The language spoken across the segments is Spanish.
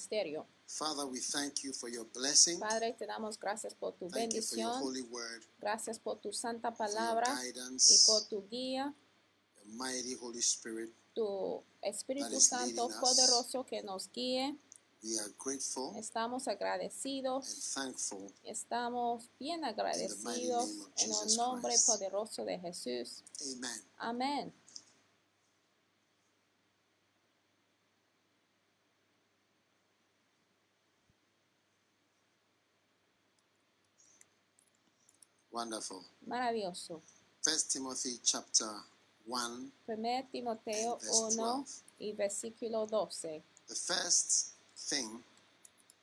Ministerio. Father, we thank you for your blessing. Padre, te damos gracias por tu Thank you for your bendición, holy word, gracias por tu santa for your palabra y guidance, por tu guía, your mighty Holy Spirit. tu Espíritu Santo poderoso que nos guíe. We are grateful Estamos and agradecidos, thankful. estamos bien agradecidos en el nombre Christ. poderoso de Jesús. Amen. Amén. Wonderful. Maravilloso. First Timothy chapter 1, 1 Timoteo And verse 1 12. y versículo 12. the first thing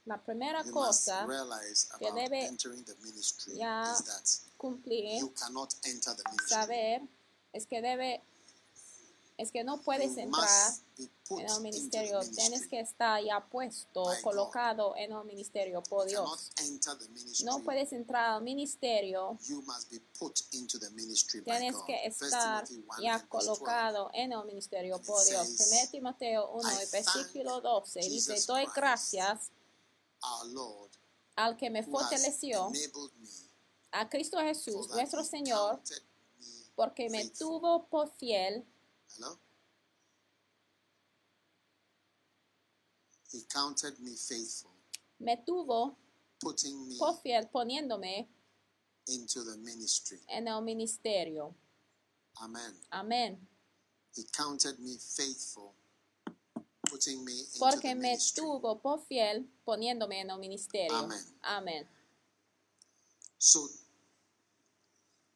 La primera you must cosa realize que about debe entering the ministry ya is that cumplir you cannot enter the ministry. saber es que debe es que no puedes entrar en el ministerio. tienes que estar ya puesto colocado en el ministerio por Dios. no puedes entrar al ministerio. Tienes que estar Timothy 1 ya and verse 12. colocado en el ministerio por Dios. says, 1 Timoteo 1 "I y versículo 12 dice doy gracias al que me fortaleció a Cristo Jesús nuestro Señor porque me faithful." tuvo por fiel Hello? He counted me faithful, me tuvo putting me por fiel poniéndome into the ministry. en el ministerio. Amen. Amén. He counted me faithful, putting me into Porque the me ministry. tuvo por fiel poniéndome en el ministerio. Amén. Amén. So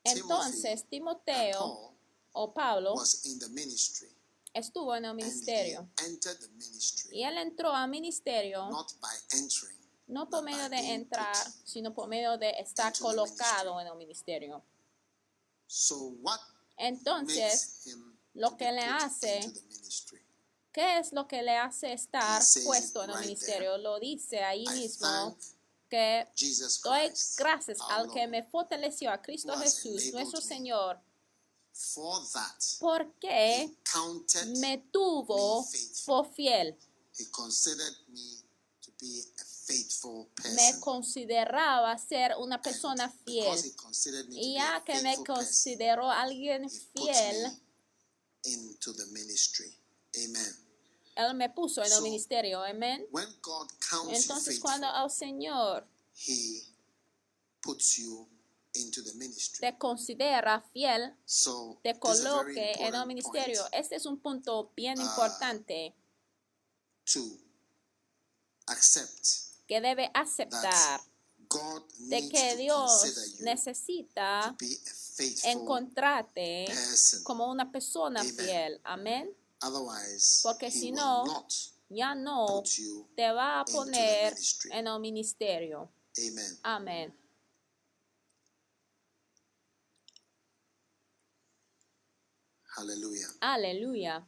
Entonces, Timoteo o Pablo was in the ministry. estuvo en el ministerio. entered the ministry Y él entró al ministerio not by entering, no por medio de entrar, sino por medio de estar colocado en el ministerio. So what Entonces, him lo que le hace into the ministry? ¿qué es lo que le hace estar puesto en el right ministerio? Lo dice ahí I mismo que Jesus doy gracias al que me fortaleció, a Cristo Jesús, nuestro Señor, for that porque he counted me tuvo por fiel, he considered me to be a faithful me person. consideraba ser una persona fiel. he considered me to Y be a ya que me faithful person, consideró alguien fiel, into the ministry. Amen. Él me puso en el ministerio, amén. When God counts you Entonces cuando el Señor he puts you into the ministry. te considera fiel, So te coloque en el ministerio. point Este es un punto bien Ah. importante to accept que debe aceptar God de que Dios necesita encontrarte person. como una persona Amen. fiel. Amén. Porque si no, Ya no te va a poner en el ministerio. Amén. Hallelujah. Aleluya. So when God considers you to be a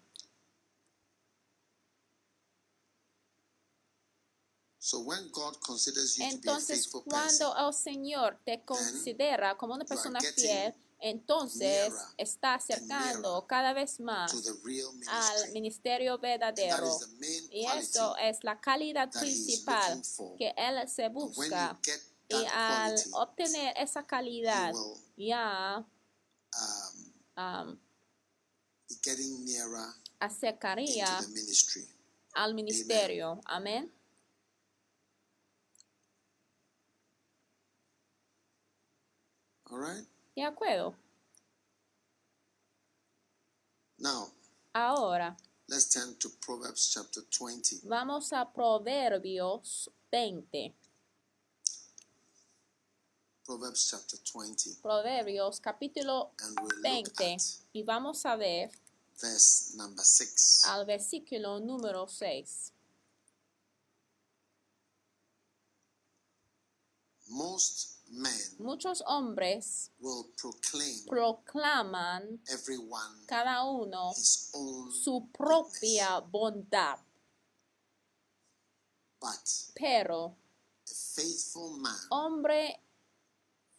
Entonces, cuando el Señor te considera como una persona fiel, entonces está acercando cada vez más al ministerio verdadero. Y eso es la calidad principal que Él se busca. Y al obtener esa calidad, ya um, um, getting nearer acercaría into the ministry. al ministerio. Amén. All right? De acuerdo. Now, Ahora, let's turn to Proverbs chapter 20. Vamos a Proverbios 20. Proverbs chapter 20. Proverbios capítulo 20. Y vamos a ver verse number 6. al versículo número 6. Most men Muchos hombres will proclaim proclaman everyone cada uno his own su propia bondad, but pero a faithful man hombre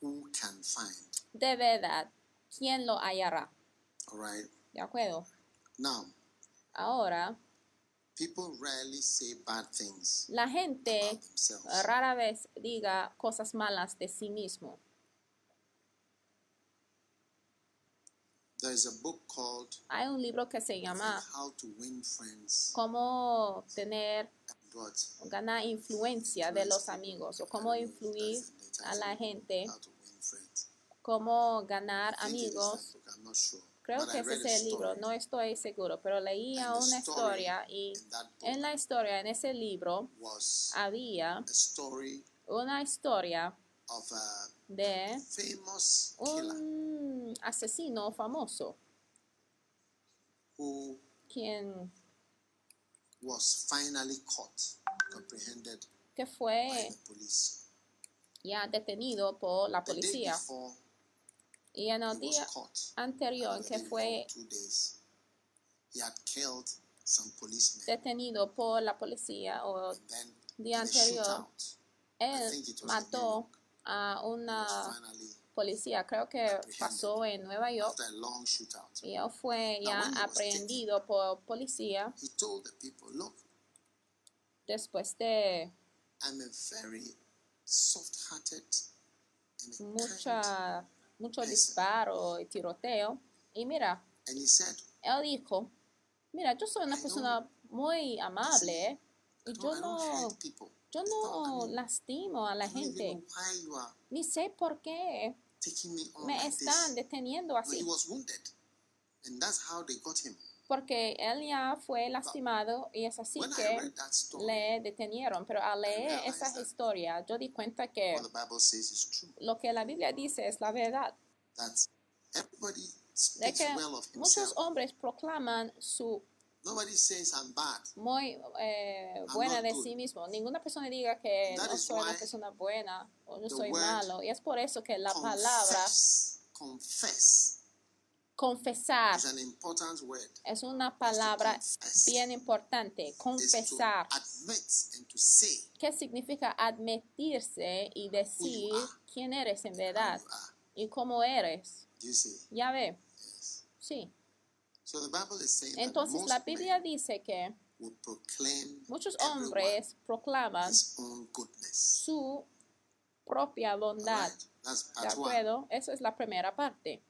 who can find. de verdad, ¿quién lo hallará? All right? ¿De acuerdo? Now, Ahora, people rarely say bad things la gente about themselves. rara vez diga cosas malas de sí mismo. There is a book called Hay un libro que se llama How to Win Friends Cómo tener what ganar influencia de los amigos o cómo influir a la gente, How to Win Friends. cómo ganar amigos. Creo que ese es el libro, no estoy seguro, pero leía una historia y en la historia, en ese libro, había una historia de un asesino famoso quien was finally caught, apprehended que by fue the police. ya detenido por la policía y en el día anterior que fue detenido por la policía o then día anterior él mató a una policía, creo que pasó en Nueva York. Y él fue ya aprehendido por policía. He told the people, "Look, después de I'm a very soft-hearted and a kind." mucha mucho disparo y tiroteo. Y mira él dijo mira yo soy una persona muy amable y yo no yo no lastimo a la gente. ni sé por qué me están deteniendo así porque él ya fue lastimado y es así que le detenieron pero al leer esa historia yo di cuenta que what the Bible says is true. lo que la Biblia dice es la verdad de que muchos hombres proclaman su Nobody says I'm bad. muy eh, buena de good. sí mismo. Ninguna persona diga que no soy una persona buena o no soy malo. Y es por eso que la palabra confess confesar is an important word. es una palabra bien importante. Confesar. admit and to say ¿Qué significa admitirse y decir quién eres en verdad y cómo eres? Ya ve, Yes. sí. So the Bible is saying Entonces that la Biblia dice que muchos hombres proclaman su propia bondad. ¿De acuerdo? Esa es la primera parte.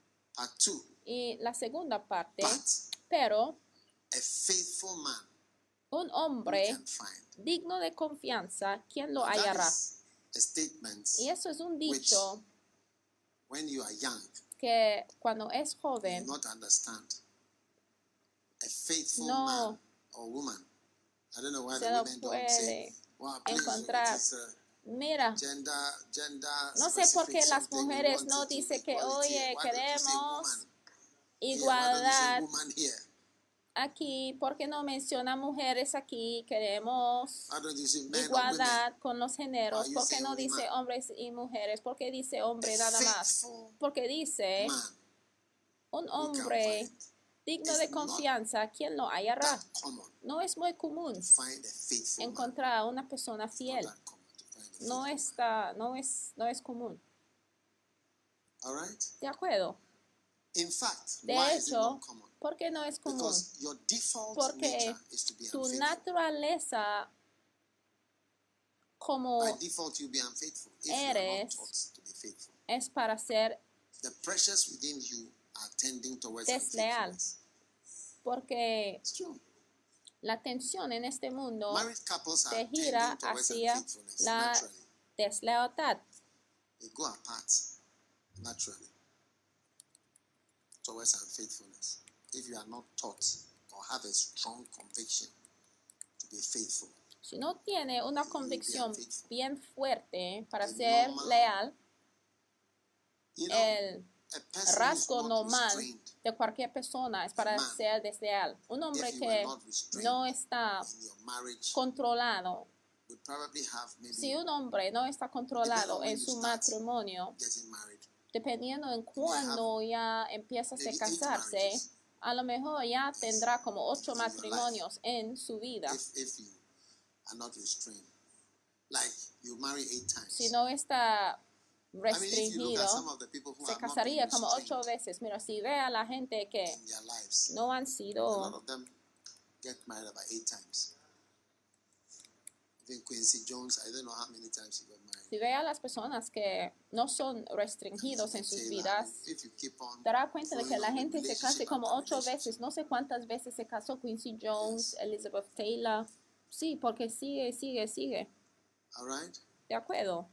Y la segunda parte, But pero a faithful man un hombre digno de confianza, ¿quién lo hallará? Y eso es un dicho when you are young, que cuando es joven will not understand. A faithful No. man or woman. I don't know why se the women don't say. puede Well, please, encontrar. is a Mira, gender, gender no sé por qué las mujeres no it to dice que, oye, queremos igualdad aquí, ¿por qué no menciona mujeres aquí? Queremos igualdad con los géneros. Why you ¿Por qué say no dice hombres y mujeres? ¿Por qué dice hombre nada más? Porque dice un hombre digno de confianza, ¿quién lo hallará? No es muy común encontrar a una persona fiel. No está, no es, no es común. man. All right? ¿De acuerdo? In fact, De why is it hecho, not common? ¿por qué no es común? Because your default Porque nature is to be tu unfaithful. naturaleza como By default, you'll be unfaithful if eres- to be faithful. es para ser, The pressures within you are tending towards Desleal. porque It's true. la tensión en este mundo se tending gira towards hacia la naturally. deslealtad. They go apart naturally towards unfaithfulness if you are not taught or have a strong conviction to be faithful. Si no tiene una convicción bien fuerte para ser leal, You know, el rasgo normal de cualquier persona es para Man. ser desleal. Un hombre que no está controlado, si un hombre no está controlado en su matrimonio. Dependiendo en cuándo ya empiezas a casarse, a lo mejor ya tendrá como ocho matrimonios en su vida. If, if you are not restrained. Like you marry eight times. Si no está restringido, se casaría como ocho veces. Mira, si ve a la gente que no han sido, of them get married about eight times. Even Quincy Jones, I don't know how many times he got. Si ve a las personas que no son restringidos en sus vidas, dará cuenta de que la gente se case como ocho veces. No sé cuántas veces se casó Quincy Jones, Elizabeth Taylor. Sí, porque sigue, sigue, sigue. De acuerdo.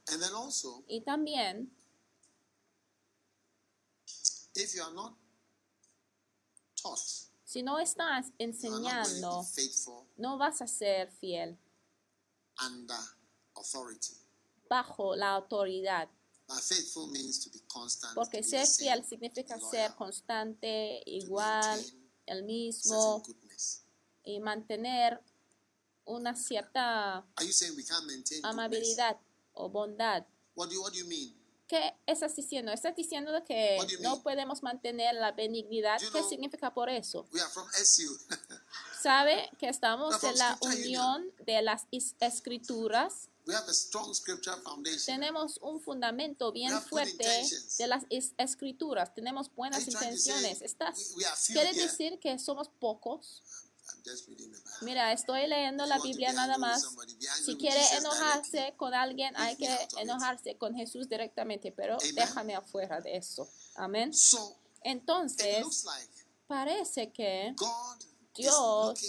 Y también, si no estás enseñando, no vas a ser fiel under authority. Bajo la autoridad. Porque ser fiel significa ser constante, igual, el mismo y mantener una cierta amabilidad o bondad. ¿Qué estás diciendo? ¿Estás diciendo que no podemos mantener la benignidad? ¿Qué significa por eso? ¿Sabe que estamos en la unión de las escrituras? We have a strong scripture foundation. Tenemos un fundamento bien fuerte de las escrituras. Tenemos buenas intenciones. ¿Estás? we, we are few ¿Quiere here? decir que somos pocos? Mira, estoy leyendo la Biblia nada más. Si quiere enojarse con alguien, hay que enojarse con Jesús directamente, pero déjame afuera de eso. Amén. Entonces, parece que Dios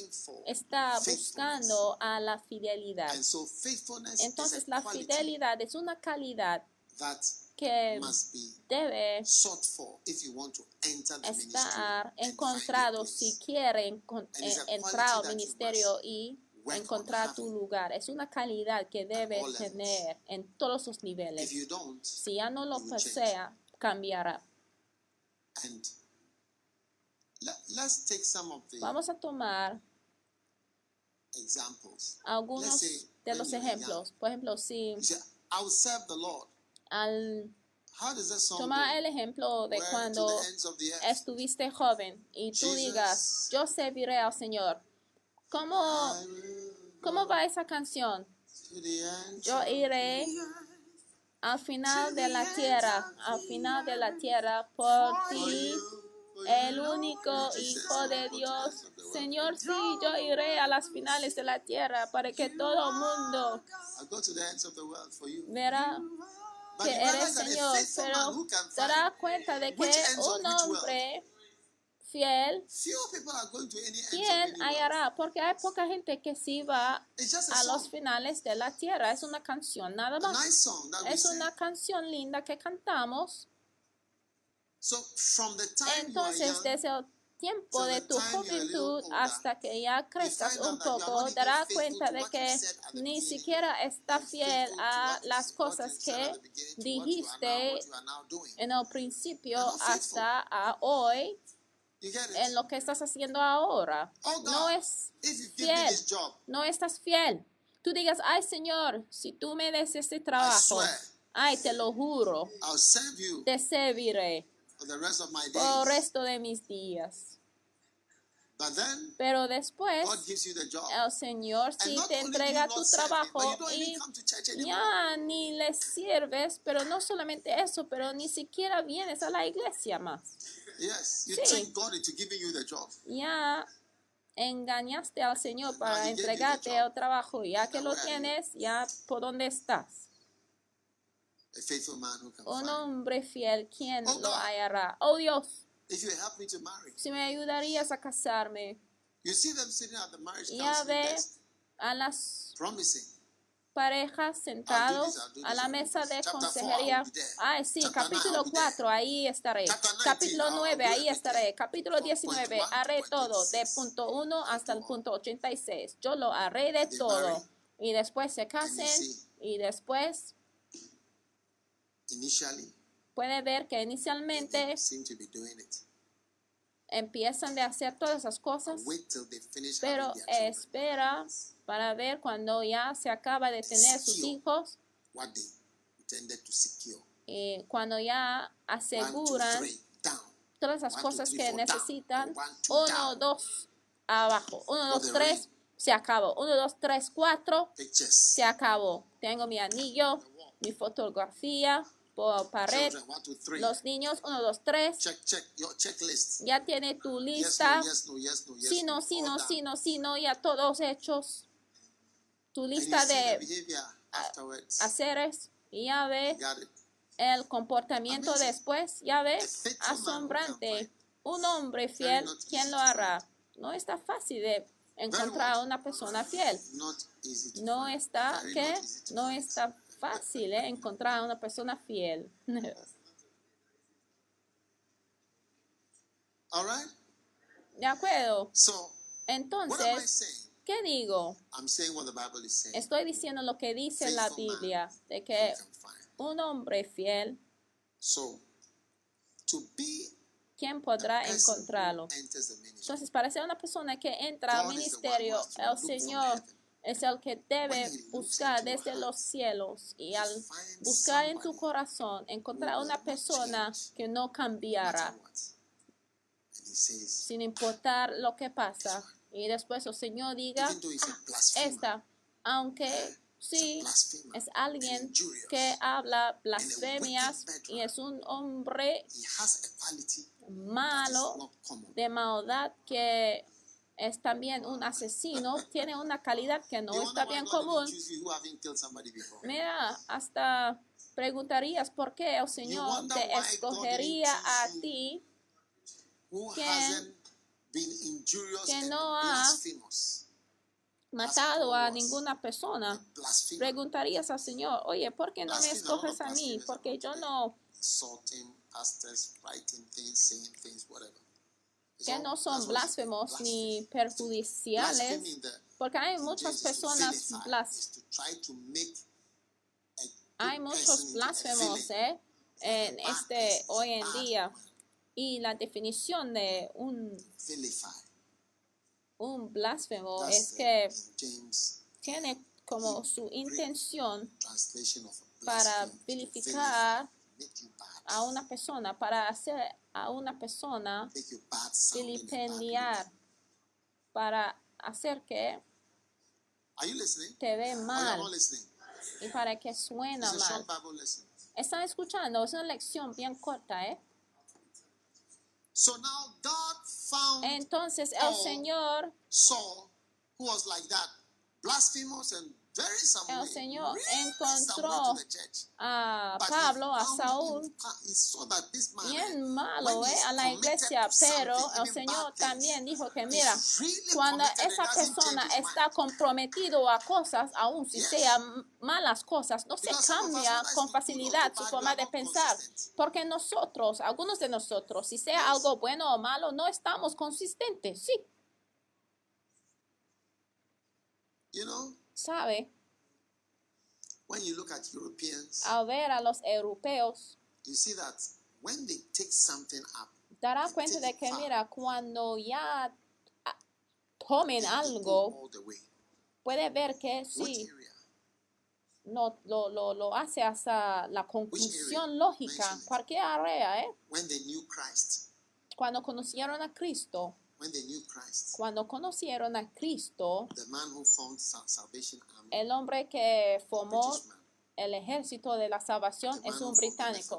está buscando a la fidelidad. Entonces, la fidelidad es una calidad que debe estar encontrado si place. quiere encon- And it's a eh, entrar al ministerio y encontrar tu lugar. Es una calidad que debe tener en todos los niveles. Si ya no lo posea, cambiará. and let, let's take some of the Vamos a tomar examples. algunos de los ejemplos. Por ejemplo, si al How does that song tomar go? el ejemplo de Where cuando estuviste joven y tú Jesus. digas, yo serviré al Señor. ¿Cómo, cómo va esa canción? Yo iré al final de la tierra, al final de la tierra, por ti, el único Hijo de Dios. Señor, sí, yo iré a las finales de la tierra para que todo el mundo verá que eres Señor, pero te darás cuenta de que un hombre fiel, ¿quién hallará? Porque hay poca gente que sí va a los finales de la tierra. Es una canción, nada más. Es una canción linda que cantamos. So from the time you are Entonces, desde el tiempo de the tu juventud hasta que ya crezcas un poco, darás cuenta de que ni siquiera está fiel a las cosas que dijiste en el principio hasta a hoy en lo que estás haciendo ahora. Oh, No es fiel. no estás fiel. Tú digas, ay Señor, si tú me des este trabajo, ay te lo juro, I'll serve you te serviré for the rest of my por el days. resto de mis días. But then Pero después God gives you the job. el Señor sí te entrega tu trabajo y even come to church anymore. ya ni le sirves, pero no solamente eso, pero ni siquiera vienes a la iglesia más. Yes, you Sí. God into giving you the job. Ya engañaste al Señor para entregarte el trabajo, ya que lo tienes, ya por dónde estás. A faithful man who can Un hombre fiel, ¿quién Oh, lo hallará? Oh Dios, If you help me to marry, si me ayudarías a casarme, you see them sitting at the marriage ya ve a las promising. parejas sentados a la mesa de consejería. Ay, sí, capítulo 4, ahí estaré. Capítulo 9, ahí estaré. Capítulo 19, haré todo, de punto 1 hasta el punto 86. Yo lo haré de todo. Y después se casen y después puede ver que inicialmente empiezan de hacer todas esas cosas, pero espera para ver cuando ya se acaba de tener sus hijos y cuando ya aseguran todas las cosas que necesitan, uno, dos, abajo, uno, dos, tres, se acabó, uno, dos, tres, cuatro, se acabó. Tengo mi anillo, mi fotografía, pared. Los niños, uno, dos, tres. Ya tiene tu lista. Si no, si no, ya todos hechos. Tu lista de haceres. Y ya ves el comportamiento después. Ya ves, asombrante. Un hombre fiel, ¿quién lo hará? No está fácil de encontrar a una persona fiel. No está, ¿qué? No está fácil ¿eh? encontrar a una persona fiel. ¿De acuerdo? Entonces, ¿qué digo? Estoy diciendo lo que dice la Biblia, de que un hombre fiel, ¿quién podrá encontrarlo? Entonces, para ser una persona que entra al ministerio, el Señor es el que debe buscar desde los cielos y al buscar en tu corazón encontrar una persona que no cambiará sin importar lo que pasa. Y después el Señor diga, esta, aunque sí es alguien que habla blasfemias y es un hombre malo de maldad que es también un asesino, tiene una calidad que no está bien común. Mira, hasta preguntarías por qué el Señor te escogería a ti que, no ha matado a ninguna persona. Preguntarías al Señor, oye, ¿por qué no me escoges a mí? Porque yo no que no son blasfemos ni perjudiciales, porque hay muchas personas hay muchos blasfemos ¿eh? en este hoy en día. y la definición de un un blasfemo es que tiene como su intención para vilificar a una persona, para hacer a una persona vilipendiar, para hacer que te ve mal y para que suena mal. Están escuchando, es una lección bien corta, ¿eh? Entonces el Señor el Señor encontró a Pablo, a Saúl, bien malo ¿eh? a la iglesia, pero el Señor también dijo que mira, cuando esa persona está comprometido a cosas, aun si sean malas cosas, no se cambia con facilidad su forma de pensar, porque nosotros, algunos de nosotros, si sea algo bueno o malo, no estamos consistentes, sí. You know, sabe, when you look at Europeans, al ver a los europeos, you see that when they take something up, dará cuenta de que, mira, cuando ya tomen algo, puede ver que sí, no, lo, lo, lo hace hasta la conclusión lógica, cualquier área, ¿eh? When they knew Christ, cuando conocieron a Cristo, cuando conocieron a Cristo, el hombre que formó el ejército de la salvación es un británico.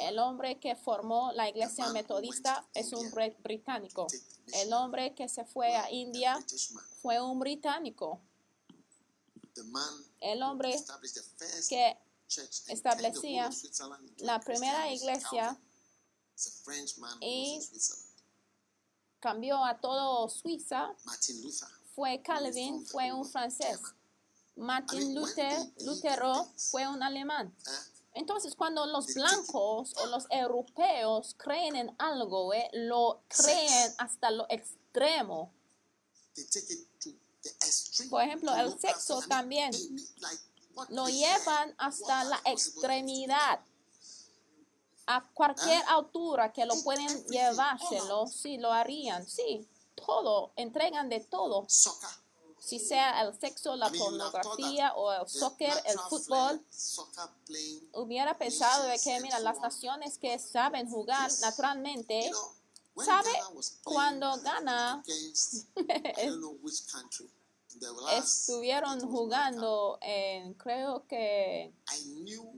El hombre que formó la iglesia metodista es un británico. El hombre que se fue a India fue un británico. El hombre que establecía la primera iglesia y cambió a todo Suiza fue Calvin, fue un francés. Martin Luther, Lutero fue un alemán. eh, Entonces, cuando los blancos o los europeos creen en algo, eh, lo creen hasta lo extremo. Por ejemplo, el sexo también. Lo llevan hasta la extremidad. A cualquier altura que lo pueden llevárselo, sí, lo harían. Sí, todo, entregan de todo. Si sea el sexo, la pornografía o el soccer, el fútbol. Hubiera pensado de que, mira, las naciones que saben jugar naturalmente, ¿sabe? Ghana Cuando gana, estuvieron jugando en, creo que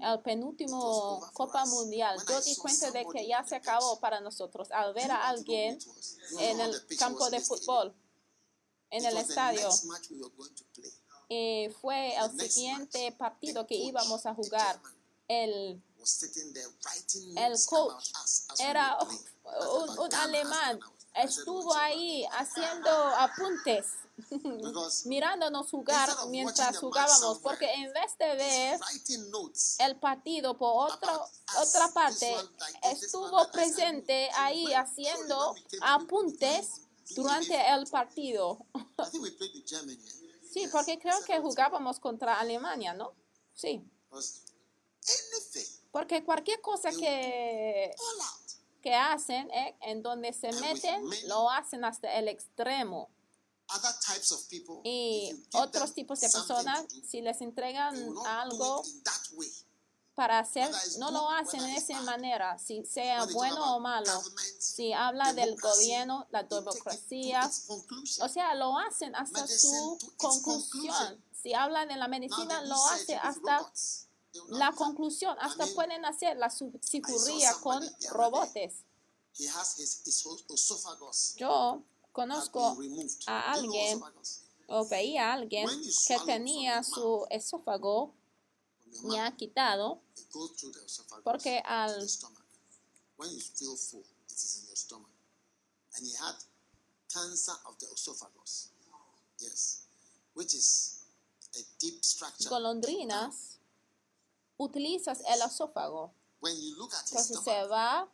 el penúltimo Copa Mundial. Yo di cuenta de que ya se acabó para nosotros al ver a alguien en el campo de fútbol, en el estadio. Y fue el siguiente partido que íbamos a jugar. El, el coach era un, un alemán. Estuvo ahí haciendo apuntes, mirándonos jugar mientras jugábamos, porque en vez de ver el partido por otro, otra parte, estuvo presente ahí haciendo apuntes durante el partido. Sí, porque creo que jugábamos contra Alemania, ¿no? Sí, porque cualquier cosa que, que hacen, eh, en donde se meten, lo hacen hasta el extremo. Y otros tipos de personas, si les entregan algo para hacer, no lo hacen de esa manera, si sea bueno o malo. Si habla del gobierno, la democracia, o sea, lo hacen hasta su conclusión. Si habla de la medicina, lo hace hasta la conclusión. Hasta pueden hacer la cirugía con robots. Yo conozco a alguien o veía a alguien que tenía su esófago ya quitado porque al golondrinas utilizas el esófago. Entonces se va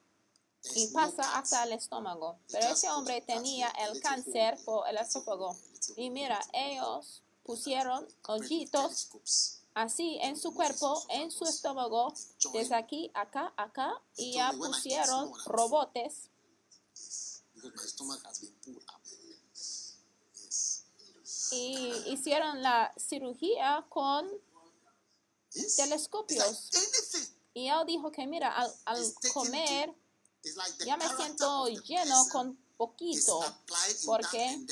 y pasa hasta el estómago. Pero ese hombre tenía el cáncer por el esófago. Y mira, ellos pusieron hoyitos así en su cuerpo, en su estómago, desde aquí, acá, acá, y ya pusieron robotes y hicieron la cirugía con telescopios. Y él dijo que mira, al, comer ya me siento lleno con poquito porque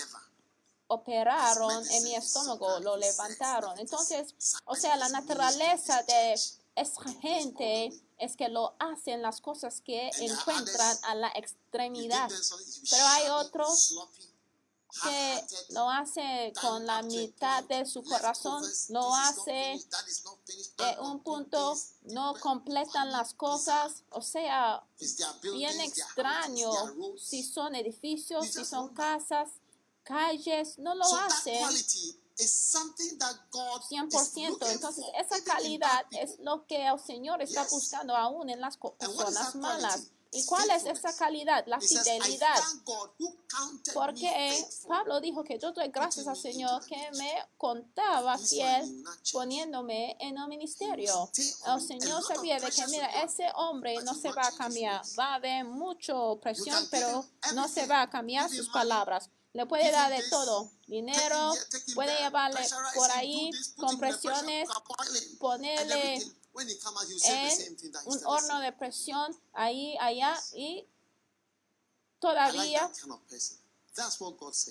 operaron en mi estómago, lo levantaron. Entonces, o sea, la naturaleza de esa gente es que lo hacen las cosas que encuentran a la extremidad. Pero hay otros que lo hace con la mitad de su corazón, lo hace de un punto, no completan las cosas, o sea, bien extraño si son edificios, si son casas, calles, no lo hacen. 100%. Entonces, esa calidad es lo que el Señor está buscando aún en las personas malas. ¿Y cuál es esa calidad? La fidelidad. Porque Pablo dijo que yo doy gracias al Señor que me contaba fiel poniéndome en el ministerio. El Señor sabía de que, mira, ese hombre no se va a cambiar. Va a haber mucha presión, pero no se va a cambiar sus palabras. Le puede dar de todo, dinero, puede llevarle por ahí con presiones, ponerle en un horno de presión ahí, allá y todavía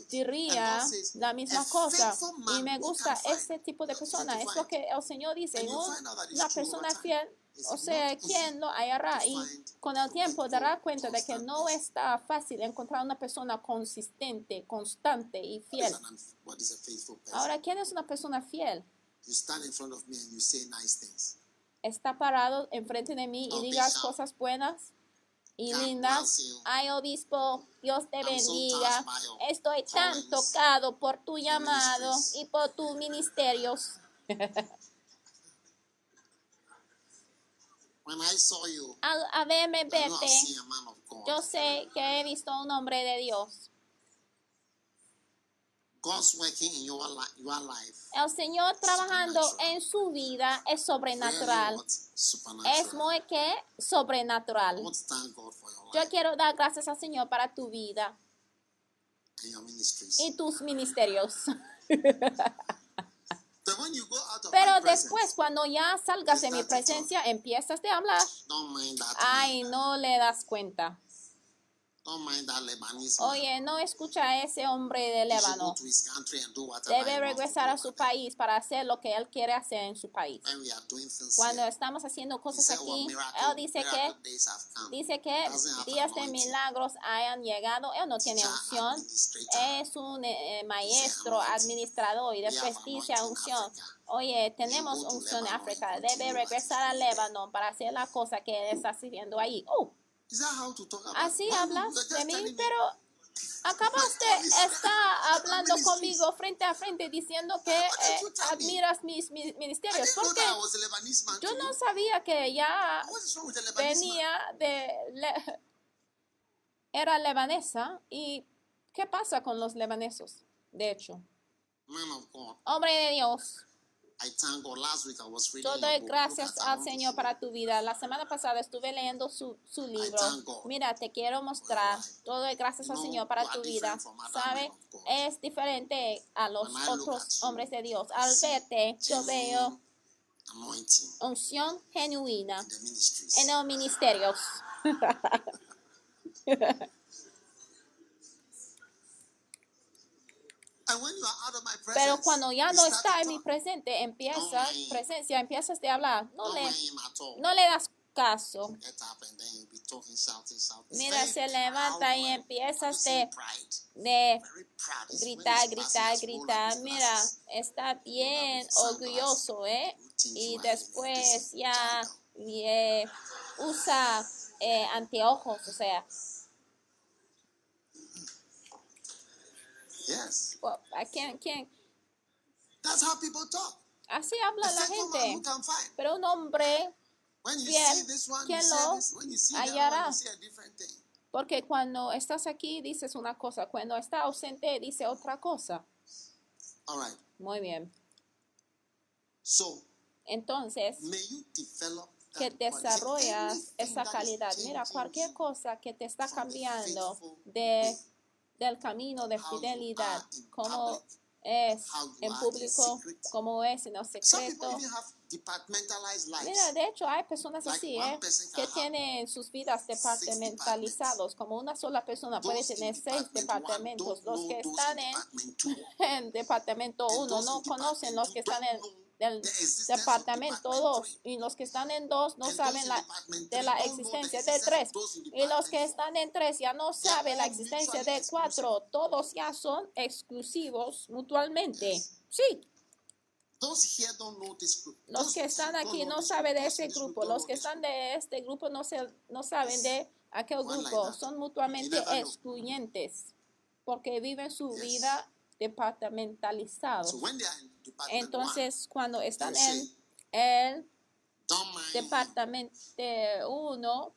diría la misma cosa. Y me gusta este tipo de persona. Es lo que el Señor dice. Un- Una persona fiel, o sea, ¿quién lo hallará? Y con el tiempo dará cuenta de que no está fácil encontrar una persona consistente, constante y fiel. Ahora, ¿quién es una persona fiel? Está parado enfrente de mí y digas cosas buenas y lindas. Ay, obispo, Dios te bendiga. Estoy tan tocado por tu llamado y por tus ministerios. Al, I've verte, yo sé que he visto un hombre de Dios. God's working in your, li- your life. El Señor trabajando en su vida es sobrenatural. Es muy que sobrenatural. Yo quiero dar gracias al Señor para tu vida y tus ministerios. Pero después, cuando ya salgas de mi presencia, empiezas a hablar. Ay, no le das cuenta. Don't mind that Lebanese man. Oye, no escucha a ese hombre de Líbano. Debe regresar a su país para hacer lo que él quiere hacer en su país. Cuando estamos haciendo cosas aquí, él dice que dice que días de milagros hayan llegado. Él no tiene unción. Es un eh, maestro, administrador y después dice unción. Oye, tenemos unción en África. Debe regresar al Líbano para hacer la cosa que él está haciendo ahí. Oh, Así hablas de mí, pero acabaste está hablando conmigo frente a frente diciendo que eh, admiras mis, ministerios. Porque yo no sabía que ya venía de... Le- era lebanesa. ¿Y qué pasa con los lebanesos? De hecho, hombre de Dios, Book. gracias al Señor para tu vida. La semana pasada estuve leyendo su, su libro. Mira, te quiero mostrar. Todo gracias al Señor para tu vida. ¿Sabe? Es diferente a los otros hombres de Dios. Al verte, yo veo unción genuina en los ministerios. and when you are out of my presence, Pero cuando ya no está en mi presente, empieza, presencia, empiezas de hablar. No le, no le das caso. Mira, se levanta y empiezas you de, de gritar, gritar, gritar. Mira, está bien orgulloso, ¿eh? Y después ya eh, usa eh, anteojos, o sea, Yes. ¿a quién, quién? That's how people talk. Así habla la gente. Pero un hombre, ¿quién say lo hallará? porque cuando estás aquí dices una cosa, cuando está ausente dice otra cosa. All right. Muy bien. So, Entonces, may you develop that que desarrollas esa calidad. Mira, cualquier cosa que te está cambiando de, del camino de fidelidad, public, es en público, como es en Some secreto. Mira, de hecho hay personas así, ¿eh? que tienen sus vidas departamentalizados, como una sola persona puede tener seis departamentos. Los que están en, en departamento And 1 those no conocen los que están en del departamento department 2 three. y los que están en 2 no saben la, de la existencia de existence 3 of those in y los que están en 3 ya no saben la existencia de 4 todos ya son exclusivos mutuamente Yes. sí. Los que están aquí no saben de ese grupo. Los que están de este grupo no se no saben de aquel grupo. son mutuamente excluyentes porque viven su vida departamentalizados entonces cuando están en el departamento 1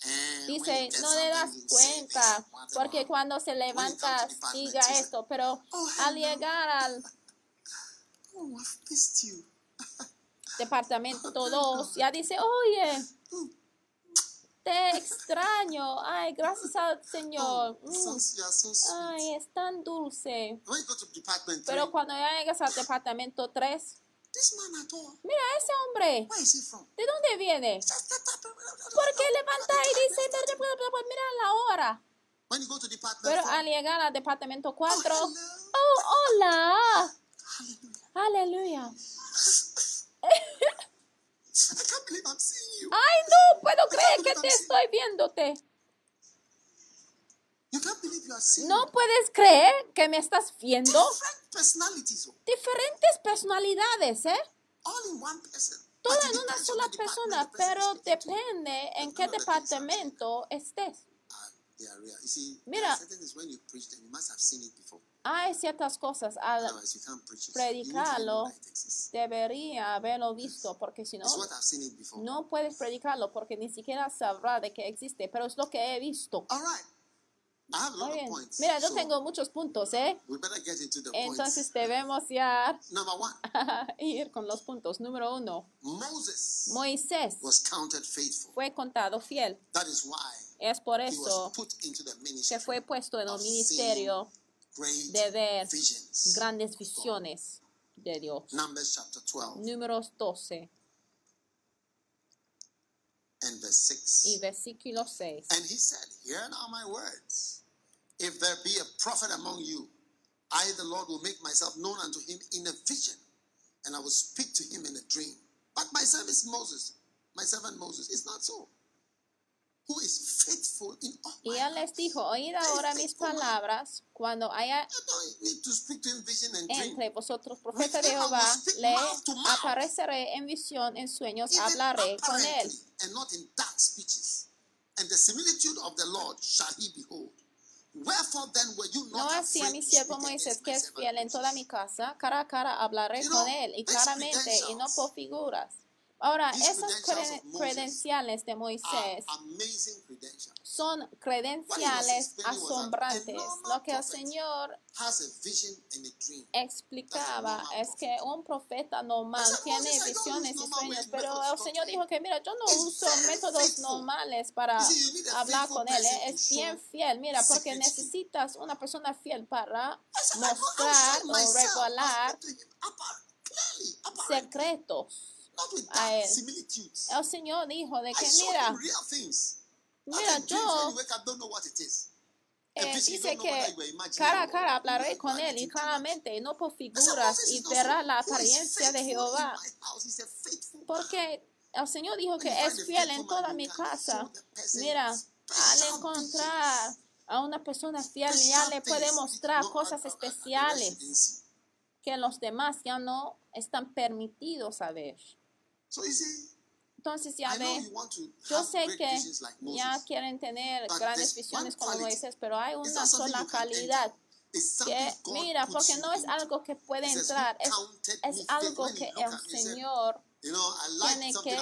And when dice no le das cuenta porque cuando se levanta diga esto pero "Oh, al hello." llegar al Oh, departamento 2 ya dice oye te extraño. Ay gracias al Señor. Oh, Mm, ay es tan dulce. Pero cuando ya llegas al departamento 3 this man at all, mira ese hombre? ¿de dónde viene? Just that type of- ¿por qué levanta y dice mira la hora? Pero al llegar al departamento 4, hello. oh, hola, aleluya. I can't believe I'm seeing you. Ay, no puedo creer que te estoy viéndote. You can't believe you are seeing No puedes creer que me estás viendo. different personalities, Diferentes personalidades, ¿eh? all in one person. Todo en una sola persona, pero depende en qué departamento estés. Ah, Mira. Hay ciertas cosas al know predicarlo debería haberlo visto porque si no no puedes predicarlo porque ni siquiera sabrá de que existe pero es lo que he visto. All right. I have a lot Muy of bien. points. mira yo tengo muchos puntos eh we better get into the entonces debemos ya Number one, ir con los puntos. Número uno. Moses Moisés was counted faithful. fue contado fiel. That is why es por eso que fue puesto en el ministerio de ver visions. grandes visiones de Dios Numbers chapter 12 números 12 and verse 6. y versículo 6 And he said, Hear now my words. If there be a prophet among you, I, the Lord, will make myself known unto him in a vision, and I will speak to him in a dream. But my servant Moses, my servant Moses, is not so. Y él les dijo oíd ahora mis palabras cuando haya entre vosotros profeta de Jehová le apareceré en visión en sueños hablaré con él apparently, and not in dark speeches. And the similitude of the Lord shall he behold. Wherefore then were you No not así a mi siervo Moisés, que es fiel en toda mi casa, cara a cara hablaré con él, y claramente, y no por figuras. Ahora, esas creden- credenciales de Moisés son credenciales asombrantes. Lo que el Señor explicaba es que un profeta normal tiene visiones y sueños, pero el Señor dijo que mira, yo no uso métodos normales para hablar con él, ¿eh? es bien fiel, mira, porque necesitas una persona fiel para mostrar o revelar secretos. A él. El Señor dijo de que mira, mira, yo eh, dice que cara a cara hablaré con él y claramente no por figuras y verá la apariencia de Jehová. Porque el Señor dijo que es fiel en toda mi casa. Mira, al encontrar a una persona fiel ya le puede mostrar cosas especiales que los demás ya no están permitidos a Entonces ya ve, yo sé que ya quieren tener grandes visiones one como. Moisés, pero hay una sola calidad que, mira, porque no es algo que puede entrar, "Who es, es faithful?" algo que el Señor Tiene que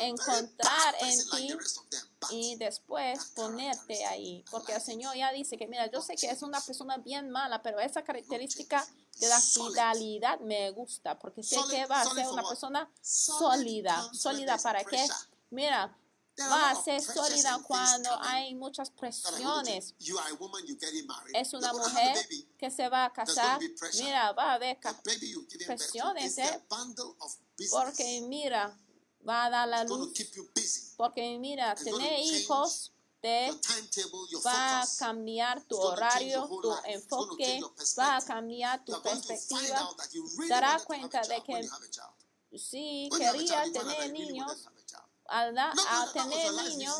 encontrar en ti the rest of them. But y después ponerte ahí. Porque el. Señor ya dice que, mira, yo sé que es una persona bien mala, pero esa característica de la fidelidad me gusta, porque sé que va a ser una persona sólida. ¿Sólida para qué? Mira, va a ser sólida cuando hay muchas presiones. Es una mujer que se va a casar. Mira, va a haber presiones, ¿eh? porque mira, va a dar la luz. Porque mira, tener hijos te va a cambiar tu horario, tu enfoque, va a cambiar tu perspectiva. dará cuenta de que a quería tener niños, al da- tener niños,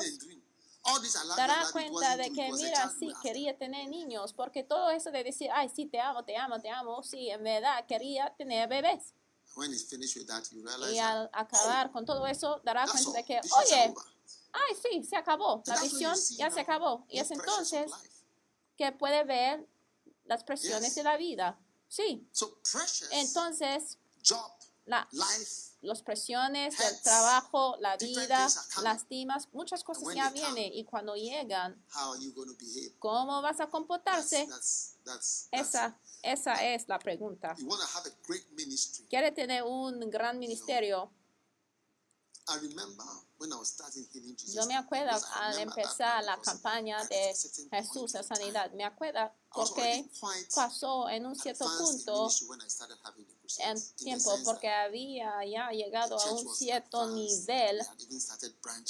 dará cuenta de que, mira, sí, quería tener niños, porque todo eso de decir, ay, sí, te amo, te amo, te amo, sí, en verdad quería tener bebés. When he's finished with that, you realize Y al acabar con todo eso, dará cuenta de que, oye, ay, sí, se acabó, la visión ya se acabó. Y es entonces que puede ver las presiones de la vida. Sí, entonces, la, life, las presiones Hurts. trabajo, la vida, coming. lastimas, muchas cosas ya vienen y cuando llegan? ¿cómo vas a comportarse? Esa, esa es la pregunta. ¿Quiere tener un gran ministerio? Yo me acuerdo al empezar la campaña de Jesús time, sanidad. Me acuerdo porque pasó en un cierto punto en tiempo porque había ya llegado a un cierto nivel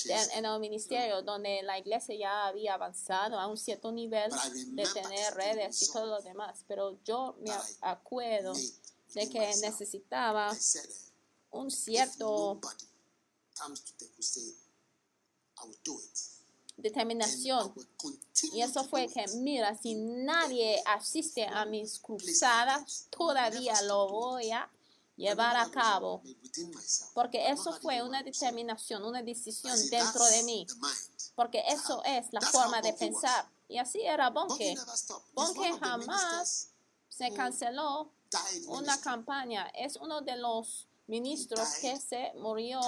en, en el ministerio donde la iglesia ya había avanzado a un cierto nivel de tener redes y todo lo demás. Pero yo me acuerdo de que necesitaba un cierto determinación. Y eso fue que, mira, si nadie asiste a mis cruzadas, todavía lo voy a llevar a cabo. Porque eso fue una determinación, una decisión dentro de mí. Porque eso es la forma de pensar. Y así era Bonke. Bonke jamás se canceló una campaña. Es uno de los ministros que se murió.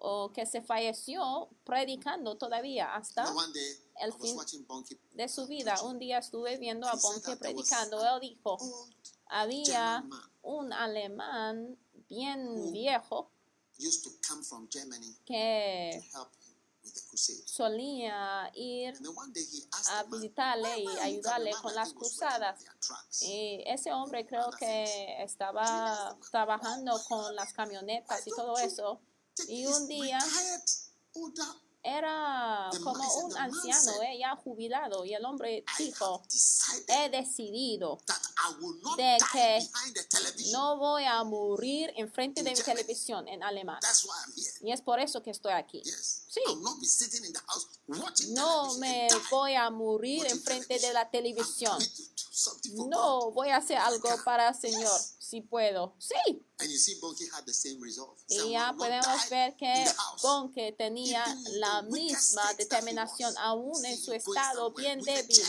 O que se falleció predicando todavía hasta day, el fin de su vida. Un día estuve viendo a Bonke predicando. an Él dijo, había un alemán bien viejo que help him with the crusade. solía ir a visitarle "Why- y ayudarle come?" The con las cruzadas. Y ese hombre creo que estaba trabajando con las camionetas y todo eso. Y un día era como un anciano, eh, ya jubilado. Y el hombre dijo, he decidido de que no voy a morir enfrente de mi televisión en alemán. Y es por eso que estoy aquí. Sí. No me voy a morir enfrente de la televisión. No, voy a hacer algo para el Señor, si puedo. Sí. And you see, Bonky had the same resolve. Y "I ya podemos ver que the house." Bonke tenía la misma was. aún en su estado bien débil.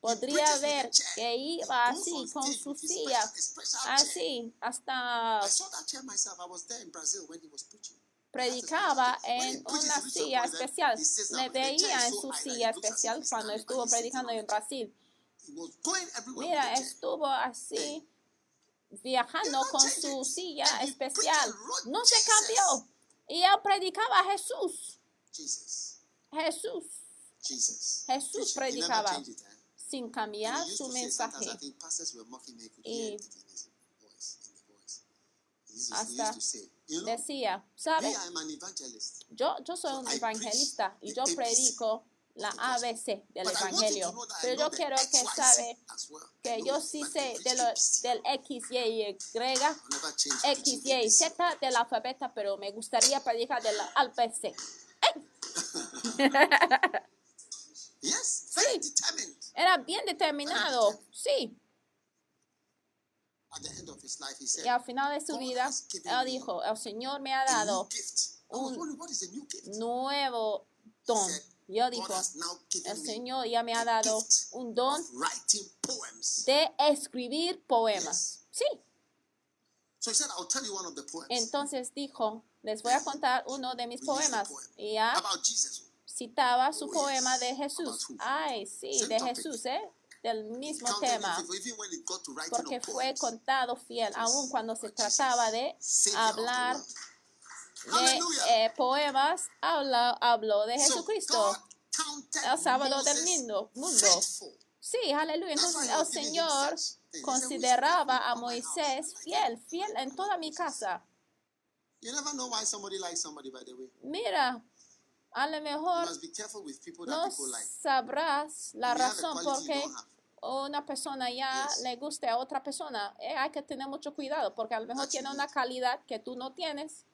Podría ver que iba así on con stage su with his silla, special- special chair. así, hasta I saw that chair myself. I was there in Brazil when he was preaching. predicaba en una silla especial. Le veía en su silla especial cuando estuvo predicando en. Brasil. Mira, estuvo así viajando con su silla especial. No se cambió. Y él predicaba a Jesús. Jesús. Jesús predicaba sin cambiar su mensaje. Y hasta Decía, me, ¿sabe? I'm an evangelist. Yo, yo soy un evangelista y yo predico la. ABC del evangelio. Pero yo quiero que sabe que yo sí sé de lo, del X, Y y X, Y y. Z del alfabeto, pero me gustaría predicar del ABC. Sí. Era bien determinado, sí. Y al final de su vida, él dijo, el Señor me ha dado un nuevo don. Said, Y él God dijo, has now given el Señor ya me ha dado un don de escribir poemas. Sí. So he said, I'll tell you one of the poems Entonces dijo, les voy a contar uno de mis poemas. Y ya citaba su Oh, poema de Jesús. Ay, sí, de. Jesús, ¿eh? Del mismo tema. Porque fue contado fiel, aun cuando se trataba de hablar. De eh, poemas, habla, habló de Jesucristo. El sábado del mundo, mundo. Sí, aleluya. Entonces el Señor consideraba a "Who is faithful in my Moisés house?" fiel, fiel en toda mi casa. You never know why somebody likes somebody, by the way. Mira, a lo mejor no sabrás la razón por qué una persona ya le guste a otra persona. Eh, hay que tener mucho cuidado porque a lo mejor tiene una calidad que tú no tienes.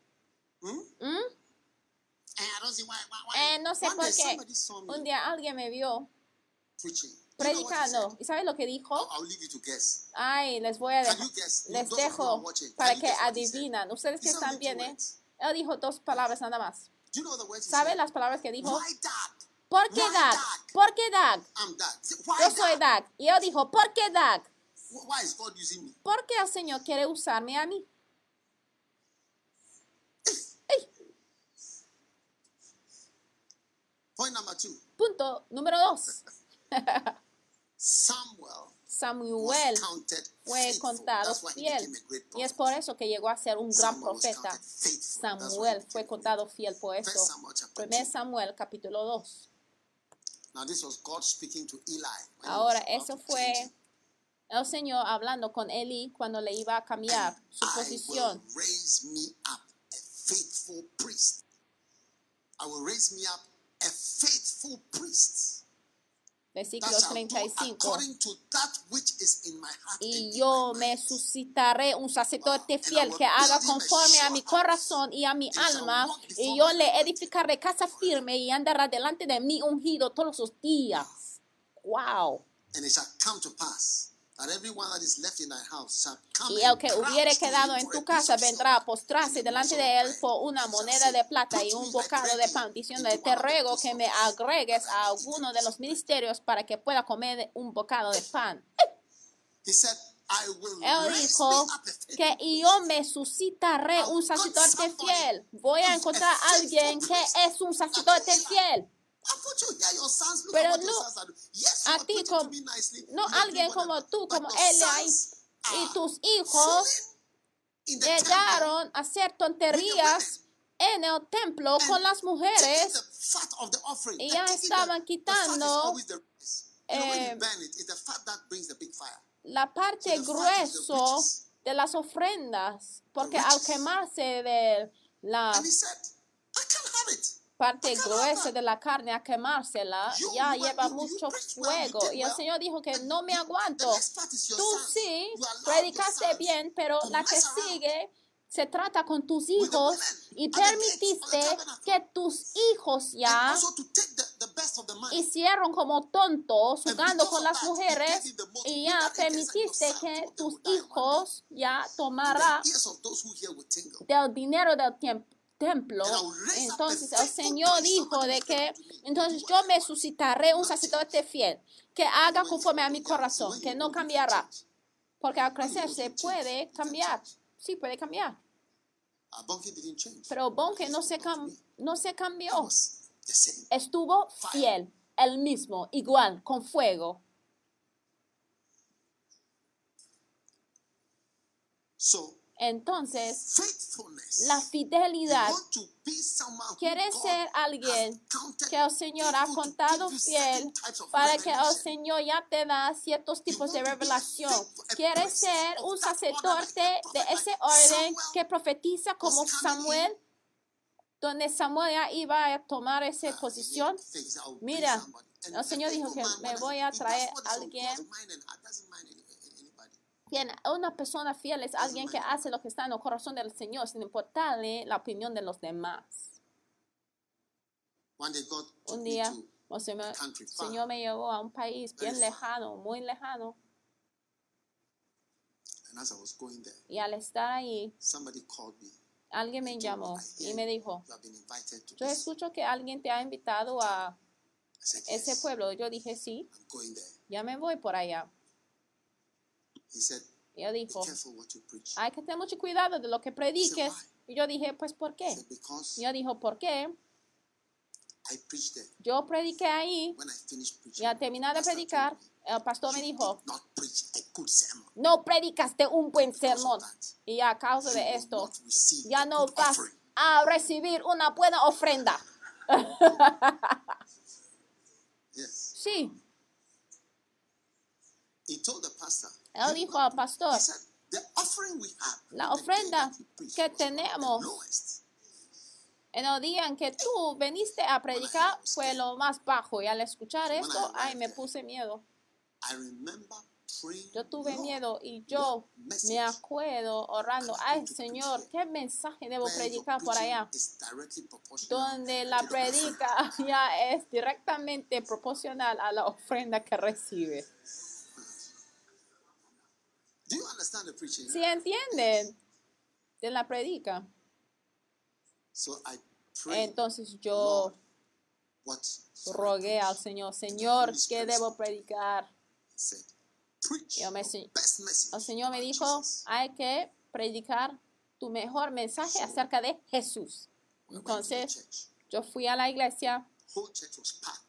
Eh, no sé por qué. Un día alguien me vio predicando. ¿Y sabes lo que dijo? Ay, les voy a dejar. Les dejo para que adivinan. Ustedes que están bien, ¿eh? Él dijo dos palabras nada más. Do you know the words he ¿Sabe said? las palabras que dijo? ¿Por qué Dag? ¿Por qué Dag? Yo soy? Dag. Y él dijo, ¿por qué Dag? Why is God using me? ¿Por qué el Señor quiere usarme a mí? Point number two. punto número dos. Samuel Samuel was counted fue contado fiel. Y es por eso que llegó a ser un gran Samuel profeta. Samuel fue contado fiel por eso. First Samuel chapter 1 two. Samuel capítulo 2. Now this was God speaking to Eli. when he Ahora, eso fue el Señor hablando con Eli cuando le iba a cambiar su posición. raise me up a faithful priest. I will raise me up a faithful priest. Versículo shall do 35. according to that which is in my heart. and Y yo me suscitaré un sacerdote fiel que haga conforme a mi corazón y a mi alma, y yo le edificaré casa firme y andará delante de mí ungido todos los días. Wow. And it shall come to pass Y el que hubiere quedado en tu casa vendrá a postrarse delante de él por una moneda de plata y "Put un bocado de pan, diciéndole, into te ruego que me agregues a alguno de los of bread." ministerios para que pueda comer un bocado de pan. Él dijo que yo me suscitaré un sacerdote fiel. Voy a encontrar a alguien que es un sacerdote fiel. Pero at what your no a ti como- me nicely. No alguien como tú, como sons y tus hijos llegaron a hacer tonterías en el templo con las mujeres y ya estaban quitando, eh, you burn it, it's the fat that brings the big fire. la parte grueso de las ofrendas, porque al quemarse de la Parte gruesa de la carne a quemársela, ya lleva mucho fuego. Y el. Señor dijo que no me aguanto. Tú sí, predicaste bien, pero la que sigue se trata con tus hijos y permitiste que tus hijos ya hicieron como tontos And jugando con las mujeres y ya permitiste que tus hijos ya tingle. del dinero del tiemp- templo. Entonces el Señor dijo de que entonces yo me suscitaré un sacerdote fiel que haga conforme a mi corazón, que no cambiará. Porque al crecer se puede cambiar. Sí, puede cambiar. Pero Bonke no se, no se cambió. Estuvo fiel, el mismo, igual, con fuego. So, Entonces, la fidelidad quiere ser alguien que el Señor ha contado fiel para que el. Señor ya te da ciertos tipos de revelación. Quiere ser un sacerdote de ese orden que profetiza como Samuel, donde Samuel ya iba a tomar esa posición. Will bring Mira, el Señor dijo que me voy a traer on alguien God's mind and heart, doesn't mind any- anybody. Bien, una persona fiel es alguien que hace lo que está en el corazón del Señor sin importarle la opinión de los demás. Un día el Señor, me llevó a un país bien lejano, muy lejano. and as I was going there, Y al estar ahí, somebody called me. alguien me llamó y me dijo, yo escucho que alguien te ha invitado a ese pueblo. Yo dije, sí, I'm going there. ya me voy por allá. He said, Y él Be dijo, careful what you preach. hay que tener mucho cuidado de lo que prediques. Y yo dije, pues, ¿por qué? Y yo dijo, ¿por qué? I preached there. Yo prediqué ahí When I finished preaching, y al terminar de predicar, el pastor me "You dijo, no predicaste un buen sermón. Y a causa de esto, ya no vas offering." a recibir una buena ofrenda. Sí, Él "You dijo al pastor, La ofrenda que tenemos lowest." en el día en que tú viniste a predicar fue lo más bajo. Y al escuchar esto, ay, me puse miedo. Yo tuve "Lord, miedo y yo me acuerdo orando, ay, Señor, ¿qué mensaje debo predicar por allá? donde la the offering." predica ya es directamente proporcional a la ofrenda que recibe. Do you understand the preaching? ¿Sí entienden? De la predica. So I prayed, Entonces yo Lord, rogué al? Señor, Señor, ¿qué debo predicar? Said, Yo me El Señor me dijo, hay que predicar tu mejor mensaje acerca de Jesús. Entonces yo fui a la iglesia,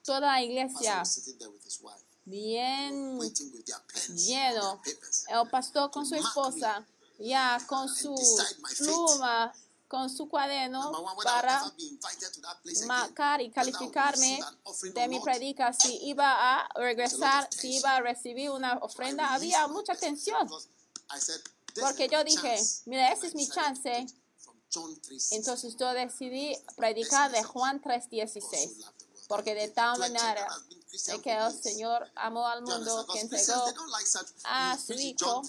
toda la iglesia bien lleno. El pastor con su esposa, ya con su pluma, con su cuaderno para marcar y calificarme de mi predica, si iba a regresar, si iba a recibir una ofrenda. Había mucha tensión, because I said, "This porque yo dije, chance." mira, ese I es mi chance. preach from John 3:16. Entonces yo decidí predicar de Juan 3:16, porque de tal manera de que el Señor amó al mundo que entregó a su Hijo.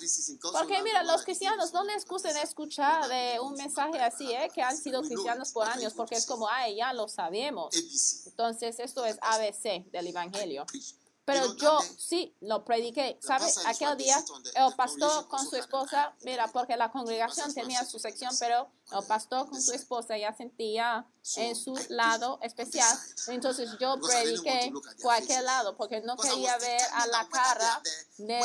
Porque mira, los cristianos no les gusta escuchar de un mensaje así, ¿eh? que han sido cristianos por años, porque es como, ay, ya lo sabemos. Entonces, esto es ABC del Evangelio. Pero yo sí lo prediqué. ¿Sabe? pastor is Aquel día el pastor congregation con su esposa, mira, porque la congregación tenía su sección, pero el pastor on con su esposa ya sentía en su lado especial. Entonces yo prediqué por aquel lado porque no quería ver a la cara de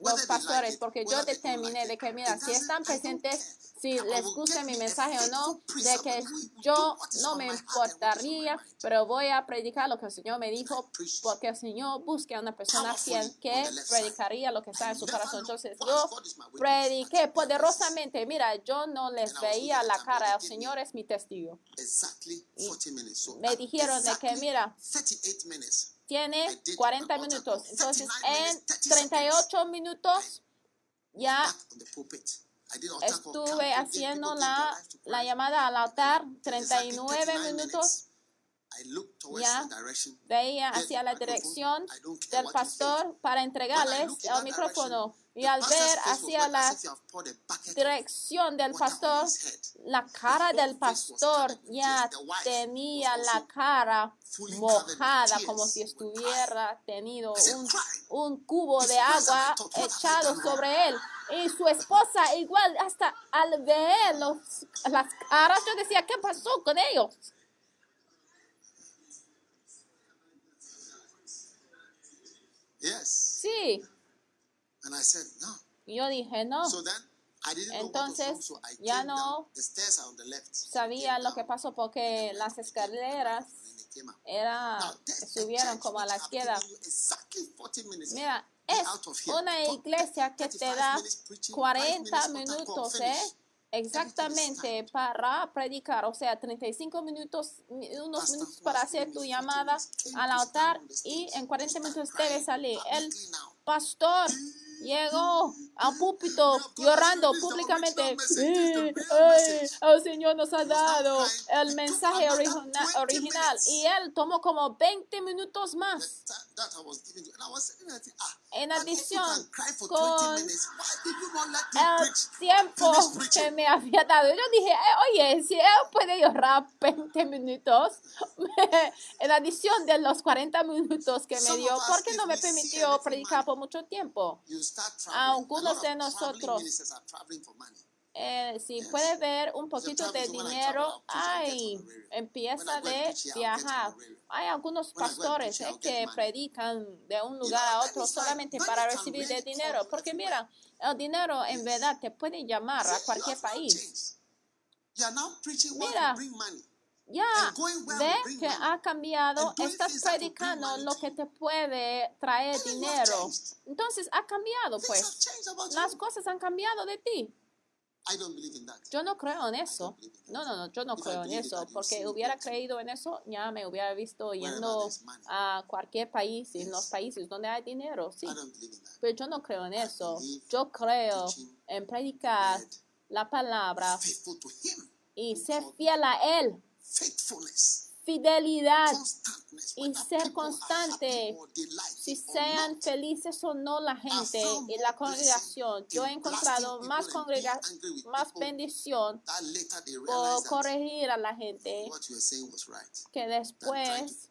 los pastores, porque yo determiné de que, mira, si están presentes, si les gusta mi mensaje o no, de que yo no me importaría, pero voy a predicar lo que el Señor me dijo, porque el Señor busca a una persona fiel que predicaría lo que está en su corazón. Entonces yo prediqué poderosamente, mira, yo no les veía la cara, el Señor es mi testigo. Exactly 40 minutes. So Me dijeron de que, mira, 38 minutes. tiene I did 40 about minutos. Entonces, 39 en minutes, 30 38 minutos ya estuve haciendo la, la llamada al altar, Exactly 39 39 minutos. Ya veía hacia la dirección del pastor para entregarles el micrófono. Y al ver hacia la dirección del pastor, la cara del pastor ya tenía la cara mojada, como si estuviera tenido un, un cubo de agua and I thought, "What have I echado done wrong?" sobre él. Y su esposa igual, hasta al ver los, las caras, yo decía, ¿qué pasó con ellos? Yes. Sí, And I said, no. yo dije, no. So then I didn't know what was wrong, Entonces, so I ya no. The stairs are on the left. Sabía lo que pasó porque las escaleras era, Now, church como a la izquierda. exactly 40 minutes. Mira, es una iglesia que te 35 da minutes preaching, 40 five minutes altar call, minutos. ¿eh? Exactamente para predicar, o sea, 35 minutos, mi- unos minutos para hacer tu only 40 llamada al altar y en 40 to start minutos debe salir. El pastor llegó al púlpito llorando públicamente. "Eh, el Señor nos ha dado el mensaje origina- original y él tomó como 20 minutos más. Ah, En adición con 20 minutes, why did you not let me el tiempo que me había dado. Yo dije, "Eh, oye, si él puede llorar 20 minutos, en adición de los 40 minutos que me dio, ¿por qué no me a permitió predicar por mucho tiempo? Algunos A lot of de nosotros. Eh, si puede ver un poquito de dinero, ay, empieza de viajar. Hay algunos pastores eh, que predican de un lugar a otro solamente para recibir de dinero. Porque mira, el dinero en verdad te puede llamar a cualquier país. Mira. Ya ve que ha cambiado, estás predicando lo que te puede traer dinero. Entonces ha cambiado, pues. Las cosas han cambiado de ti. Yo no creo en eso. No, no, no, yo no creo en eso. Porque hubiera creído en eso, ya me hubiera visto yendo a cualquier país, en los países donde hay dinero, sí. Pero yo no creo en eso. Yo creo en predicar la palabra y ser fiel a Él. Faithfulness. Fidelidad. Y ser constante, Si sean felices o no la gente y la congregación, yo he encontrado más, congrega más bendición por corregir a la gente what you were saying was right. que después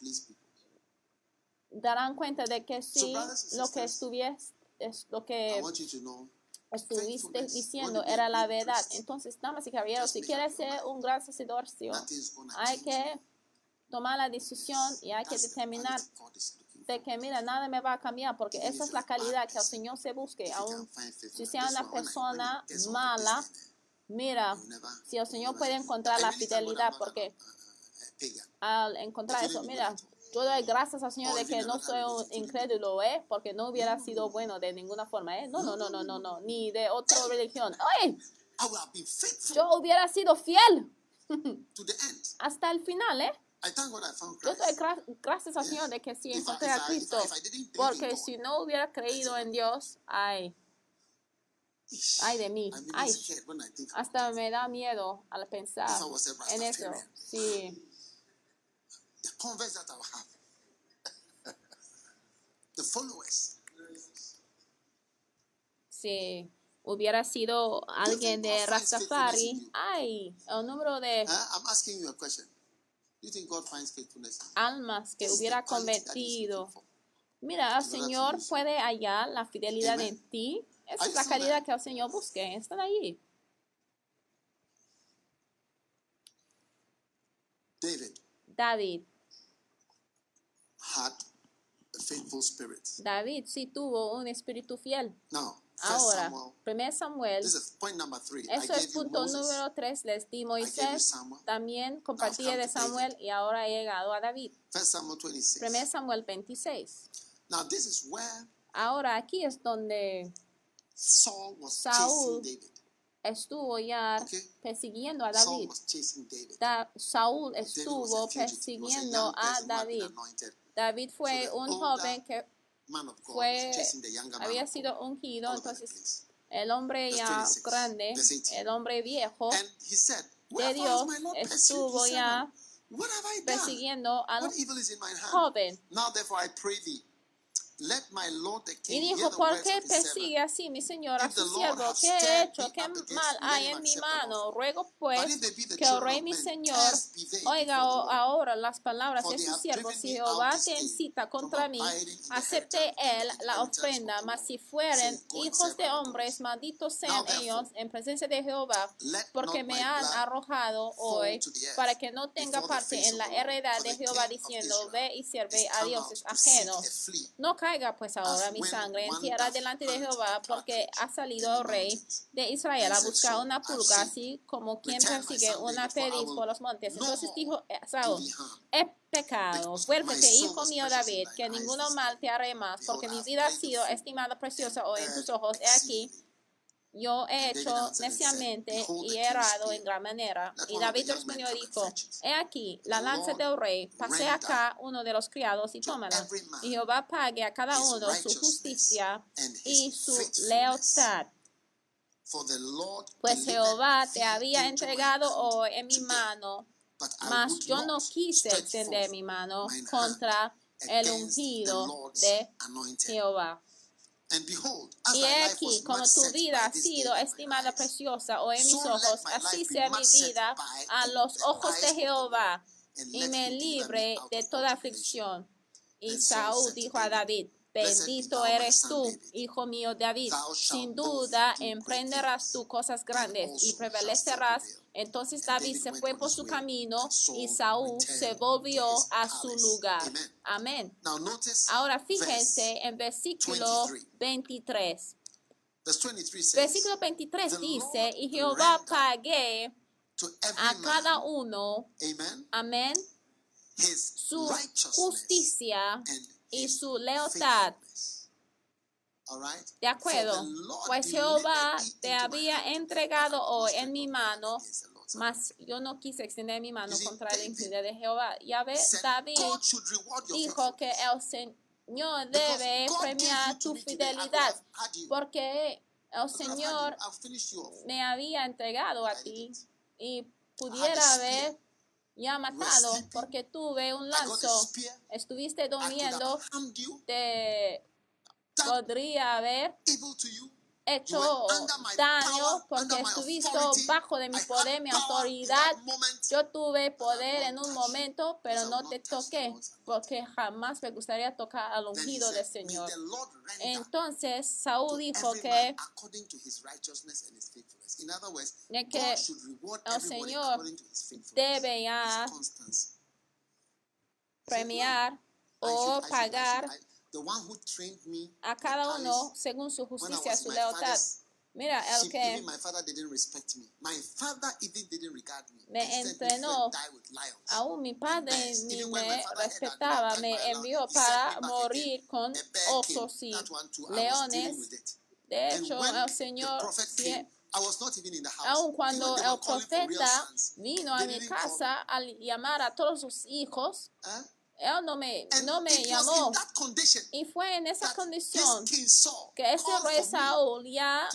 darán cuenta de que sí, lo que estuvies, es lo que estuviste diciendo era la verdad. Entonces, damas y caballeros, si quieres ser un gran sacerdocio, hay que tomar la decisión y hay que determinar de que, mira, nada me va a cambiar porque esa es la calidad que el Señor se busque, aún si sea una persona mala, mira, si el Señor puede encontrar la fidelidad, porque al encontrar eso, mira. Yo doy gracias al Señor Oh, de que no soy un incrédulo, ¿eh? Porque no hubiera sido bueno de ninguna forma, ¿eh? No, no, no, no, no, no, ni de otra religión. Oye, yo hubiera sido fiel. hasta el final, ¿eh? Yo doy gra- gracias al Señor de que sí encontré a Cristo, porque si no hubiera creído en Dios, ay, ay de mí, ay, hasta me da miedo al pensar en eso. Sí. The converts that I will have. the followers. si hubiera sido alguien de Rastafari, ay, el número de a you? almas que hubiera convertido. Mira, el Señor puede hallar la fidelidad Amen. en ti. Esa es la calidad que el Señor busque. Están allí. David David. Had a faithful spirit. David sí tuvo un espíritu fiel. Now, Ahora, Samuel, 1 Samuel, this is point number three. I eso es punto Moses. número 3. Les di Moisés, también compartí de David. Samuel y ahora he llegado a David. First Samuel 26. 1 Samuel 26. Now, this is where Ahora aquí es donde Saul was Saúl David. estuvo ya Okay. persiguiendo a Saul David. was chasing David. Da- Saúl estuvo persiguiendo a David. David fue un older joven que fue, había sido ungido, entonces el hombre ya 26, grande, verse 18. el hombre viejo de Dios estuvo ya persiguiendo al joven. Y dijo, ¿por qué persigue así mi señor a su siervo? ¿Qué he hecho? ¿Qué mal hay en mi mano? Ruego pues que el rey mi señor oiga ahora las palabras de su siervo. Si Jehová te incita contra mí, acepte él la ofrenda. Mas si fueren Say, "Go and hijos de my God." hombres, malditos sean ellos en presencia de Jehová, porque me han arrojado hoy para que no tenga parte en la heredad de Jehová diciendo, ve y sirve a dioses ajenos. a flea. No caiga pues ahora mi sangre en tierra delante de Jehová, porque ha salido rey de Israel a buscar "So una pulga, así como quien persigue una perdiz por los montes. Entonces dijo do Saúl, he pecado, vuélvete, hijo mío David, que ninguno mal te haré más, porque mi vida ha sido estimada preciosa hoy en tus ojos. He aquí. Yo he hecho neciamente y he errado en gran manera. Y David respondió y dijo, he aquí, la lanza del rey, pase acá uno de los criados y tómala. Y Jehová pague a cada uno su justicia y su lealtad. Pues Jehová te había entregado hoy en mi mano, mas yo no quise extender mi mano contra el ungido de. Jehová. Y aquí, como tu vida ha sido estimada preciosa hoy en mis ojos, así sea mi vida a los ojos de Jehová, y me libre de toda aflicción. Y Saúl dijo a David, bendito eres tú, hijo mío David. Sin duda emprenderás tú cosas and grandes y prevalecerás. Entonces David se fue por su camino y Saúl se volvió a su lugar. Amen. Amén. Ahora fíjense en versículo 23. 23. verse 23 says, Versículo 23 The dice, y Jehová pague a cada uno, amén, su justicia y su lealtad. De acuerdo, pues Jehová te había entregado hoy en mi mano, mas yo no quise extender mi mano contra David infiel de Jehová. Ya said, David dijo que el Señor debe premiar tu fidelidad, porque el. Señor me había entregado a ti y pudiera spear. Haber ya matado porque tuve un lanzo. Estuviste durmiendo, te podría haber. Hecho daño porque estuviste bajo de mi poder, mi autoridad. Yo tuve poder en un momento, pero no te toqué, porque jamás me gustaría tocar al ungido del Señor. Entonces Saúl dijo que que el Señor debe premiar o pagar should- I- the one who trained me a cada uno según su justicia, su lealtad. Mira, el que even my father didn't respect me. Entrenó. aún mi padre ni me respetaba, me envió para morir con osos y leones. De hecho, el Señor, prophet sie- came, I was not even in the house. aun cuando el profeta vino a mi casa al llamar a todos sus hijos, Huh? Él no me, no me llamó. Y fue en esa condición que ese rey Saúl ya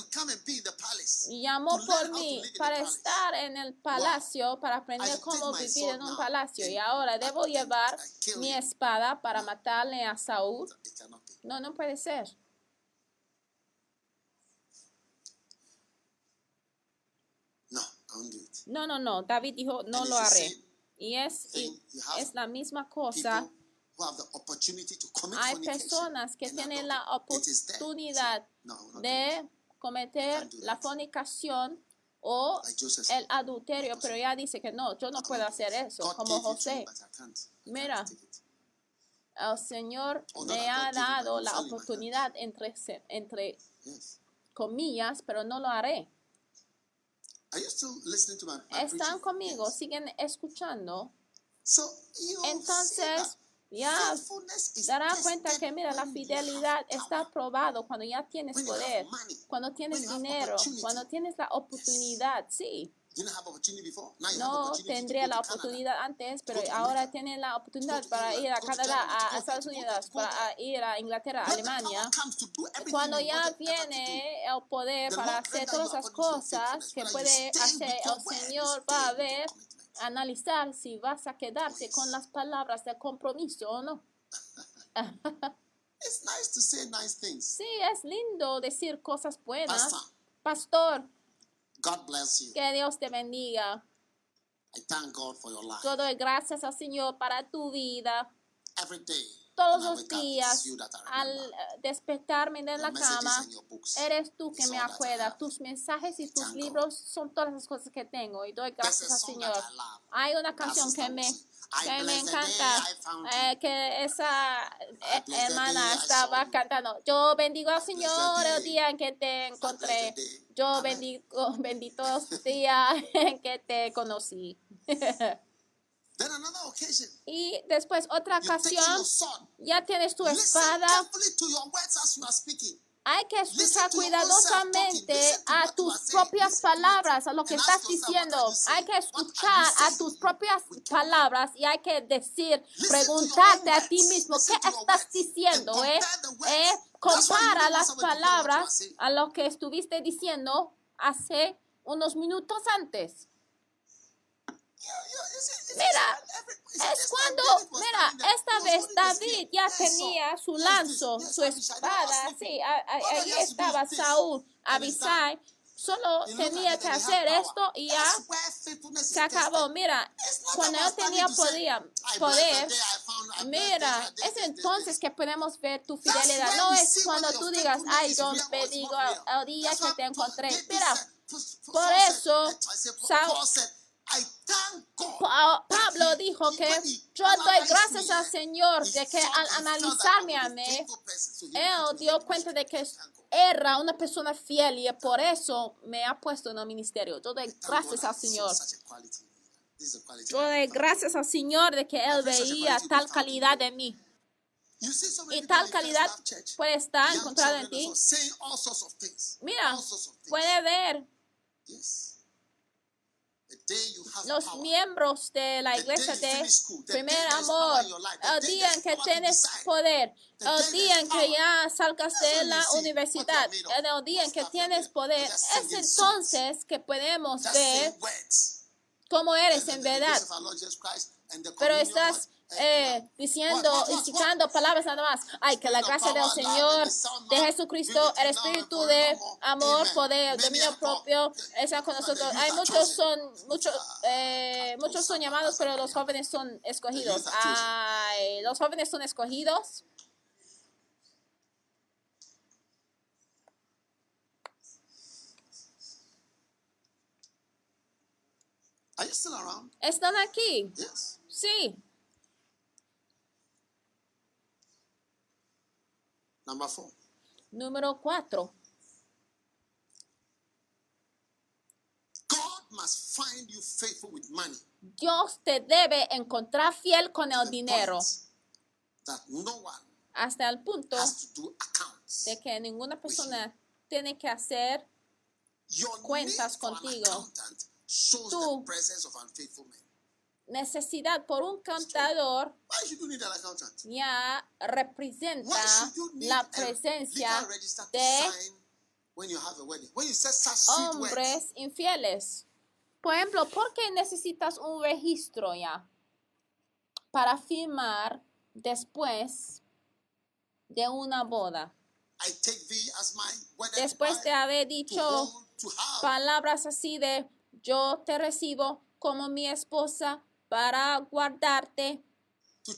llamó por mí para estar en el palacio, para aprender cómo vivir en un palacio. Y ahora debo llevar mi espada para matarle a Saúl. No, no puede ser. No. No, no. David dijo, no lo haré. Y es, y es la misma cosa. Hay personas que tienen la oportunidad de cometer la fornicación o el adulterio, pero ella dice que no, yo no puedo hacer eso, como José. Mira. El Señor me ha dado la oportunidad entre, entre comillas, pero no lo haré. Are you still listening to my, my Están preaching? conmigo, Yes. siguen escuchando. So Entonces, ya darás cuenta que, mira, la fidelidad está probado cuando ya tienes poder, money. cuando tienes dinero, cuando tienes la oportunidad, sí. No tendría la oportunidad antes, pero ahora tiene la oportunidad para ir a Canadá, a Estados Unidos, para ir a Inglaterra, the Alemania. Cuando ya viene el poder para hacer todas your cosas que puede hacer el Señor, va a ver, analizar si vas a quedarse yes. con las palabras de compromiso o no. It's nice to say nice things. Sí, es lindo decir cosas buenas. Pastor, God bless you. que Dios te bendiga. I thank God for your life. Gracias al Señor para tu vida. Every day, Todos los días, al eh, despertarme de la cama, eres tú que me have. Tus mensajes y tus libros son todas las cosas que tengo y doy gracias al Señor. Hay una canción que me, que me encanta, eh, que esa eh, hermana estaba cantando. Yo bendigo al Señor el día en que te encontré. Yo bendigo, bendito el día en que te conocí. Then another occasion, y después otra ocasión, ya tienes tu espada. Hay que escuchar cuidadosamente a tus propias palabras, a lo que estás diciendo. Hay que escuchar a tus propias palabras y hay que decir, preguntarte a ti mismo, ¿qué estás diciendo? Eh? Eh, Compara las palabras a lo que estuviste diciendo hace unos minutos antes. Yeah, yeah, it's- it's- it's- Mira, Es cuando, mira, esta vez David ya tenía su lanzo, su espada, sí, a- a- All he allí has to do is estaba. Saúl. Abisai, solo tenía que hacer esto y ya se acabó. Mira, cuando yo tenía standing to say, podía, "I bless poder, bless mira, es entonces this." que podemos ver tu fidelidad. No es cuando tú digas, ay, yo bendigo el día que te encontré. Mira, por eso, I Pa- that Pablo dijo que yo doy gracias al Señor de que al analizarme a mí, él dio cuenta de que era una persona fiel y por eso me ha puesto en el ministerio. Yo doy gracias al Señor. Yo doy gracias al Señor de que Él veía tal calidad en mí. Y tal calidad puede estar encontrada en ti. also saying all sorts of things. Mira, puede ver Yes. The day you have los miembros de la iglesia de primer amor, el día en que tienes poder, el día en que ya salgas de la universidad, el día en que tienes poder, es entonces que podemos ver cómo eres en verdad. Pero estás eh, diciendo y citando palabras nada más. Ay, que la gracia del Señor, de Jesucristo, el Espíritu de amor, poder, dominio propio, está con nosotros. Hay muchos son, muchos, eh, muchos son llamados, pero los jóvenes son escogidos. Ay, los jóvenes son escogidos. Are you still around? Están aquí. Yes. Sí. Number four. Número cuatro. God must find you faithful with money. Dios te debe encontrar fiel con el dinero That no one hasta el punto has to do accounts. de que ninguna persona tiene que hacer Your cuentas contigo. Tú- necesidad por un accountant? ya representa la presencia de hombres infieles. Por ejemplo, ¿por qué necesitas un registro ya para firmar después de una boda? Después de haber dicho palabras así de yo te recibo como mi esposa para guardarte,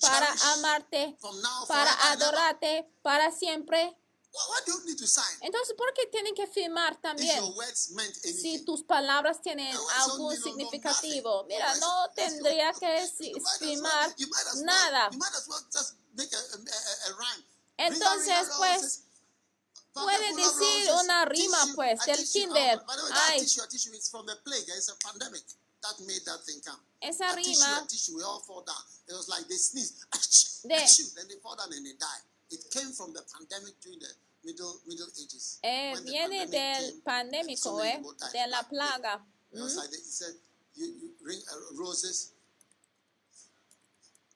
para amarte, para adorarte para siempre. Entonces, ¿por qué tienen que firmar también? Si tus palabras tienen algún significativo, mira, No, tendría que firmar nada. Entonces, pues, puede decir una rima, pues, del kinder. Ay. Tissue, a tissue is from the plague. It's a pandemic that made that thing come. Esa a tissue, rima a tissue, we all fall down. It was like they sneeze, De- then they fall down and they die. It came from the pandemic during the middle Middle Ages. eh, When viene pandemic del came, pandémico, so eh, de la plaga. It was like they, he said, you, you ring uh, roses.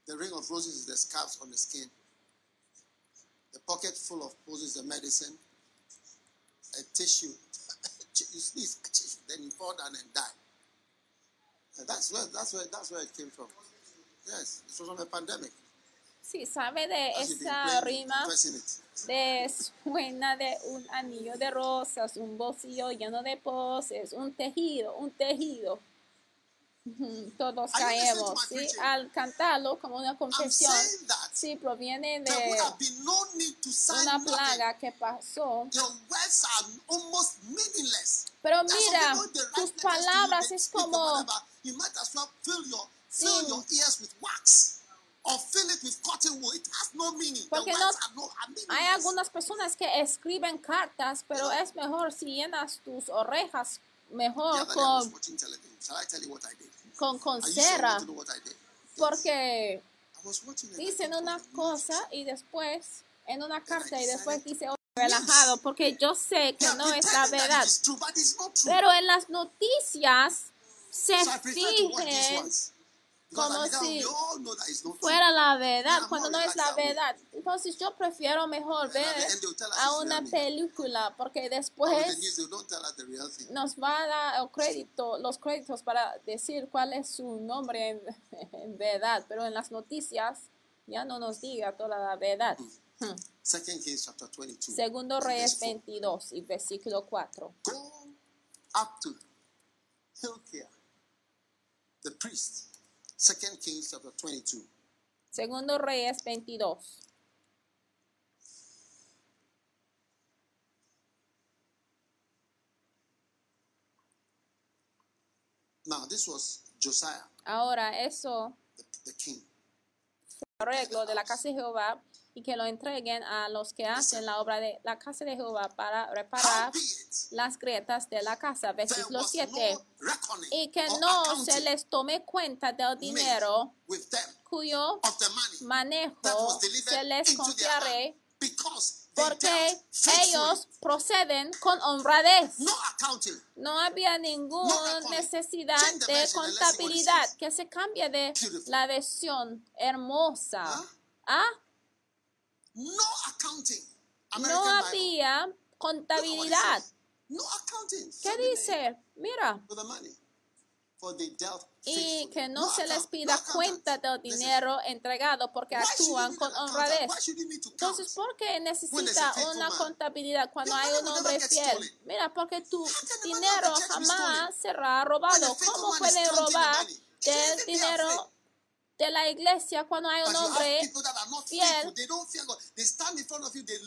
The ring of roses is the scabs on the skin. The pocket full of roses, the medicine. A tissue. you sneeze, a tissue, then you fall down and die. And that's where that's where that's where it came from. Yes, it was from the pandemic. Sí, sabe de As esa rima de suena de un anillo de rosas, un bolsillo lleno de poses, un tejido, un tejido. Todos caemos, ¿sí? Al cantarlo como una confesión, sí, proviene de una plaga que pasó. Pero mira, tus palabras es como. You might as well fill your fill Sí. your ears with wax or fill it with cotton wool. It has no meaning. Porque the no- words are no are. Hay algunas personas que escriben cartas, pero es mejor si llenas tus orejas mejor was con, con, con sure cera, did? porque dicen una "Oh, no, cosa y después en una carta y después dice "Oh, relajado, porque yo sé que no es la verdad. Pero en las noticias se. Because como si fuera la verdad cuando no es la verdad. Entonces yo prefiero mejor ver a una película porque después nos va a dar el crédito, los créditos para decir cuál es su nombre en, en verdad, pero en las noticias ya no nos diga toda la verdad. Hmm. Chapter 22. Segundo Reyes verse 4. 22 y versículo 4. Go up to Hilkiah, the priest. Second Kings chapter 22. Segundo Reyes 22. Now, this was Josiah, Ahora eso the, the king. arreglo de la casa de Jehová y que lo entreguen a los que hacen la obra de la casa de Jehová para reparar las grietas de la casa. Versículo was 7. no reckoning Y que no se les tome cuenta del dinero cuyo of the money that manejo se les confiaré porque ellos proceden con honradez. no había ninguna necesidad de contabilidad. Que se cambie de la versión hermosa. Ah, No había contabilidad. says. No accounting. ¿Qué dice? Mira, For the money. For they dealt y que no se les pida cuenta del dinero entregado porque actúan con honradez. Entonces, ¿por qué necesita una contabilidad cuando hay un hombre fiel? Mira, porque tu dinero jamás será robado. ¿Cómo pueden robar del dinero. De la iglesia cuando hay un hombre fiel que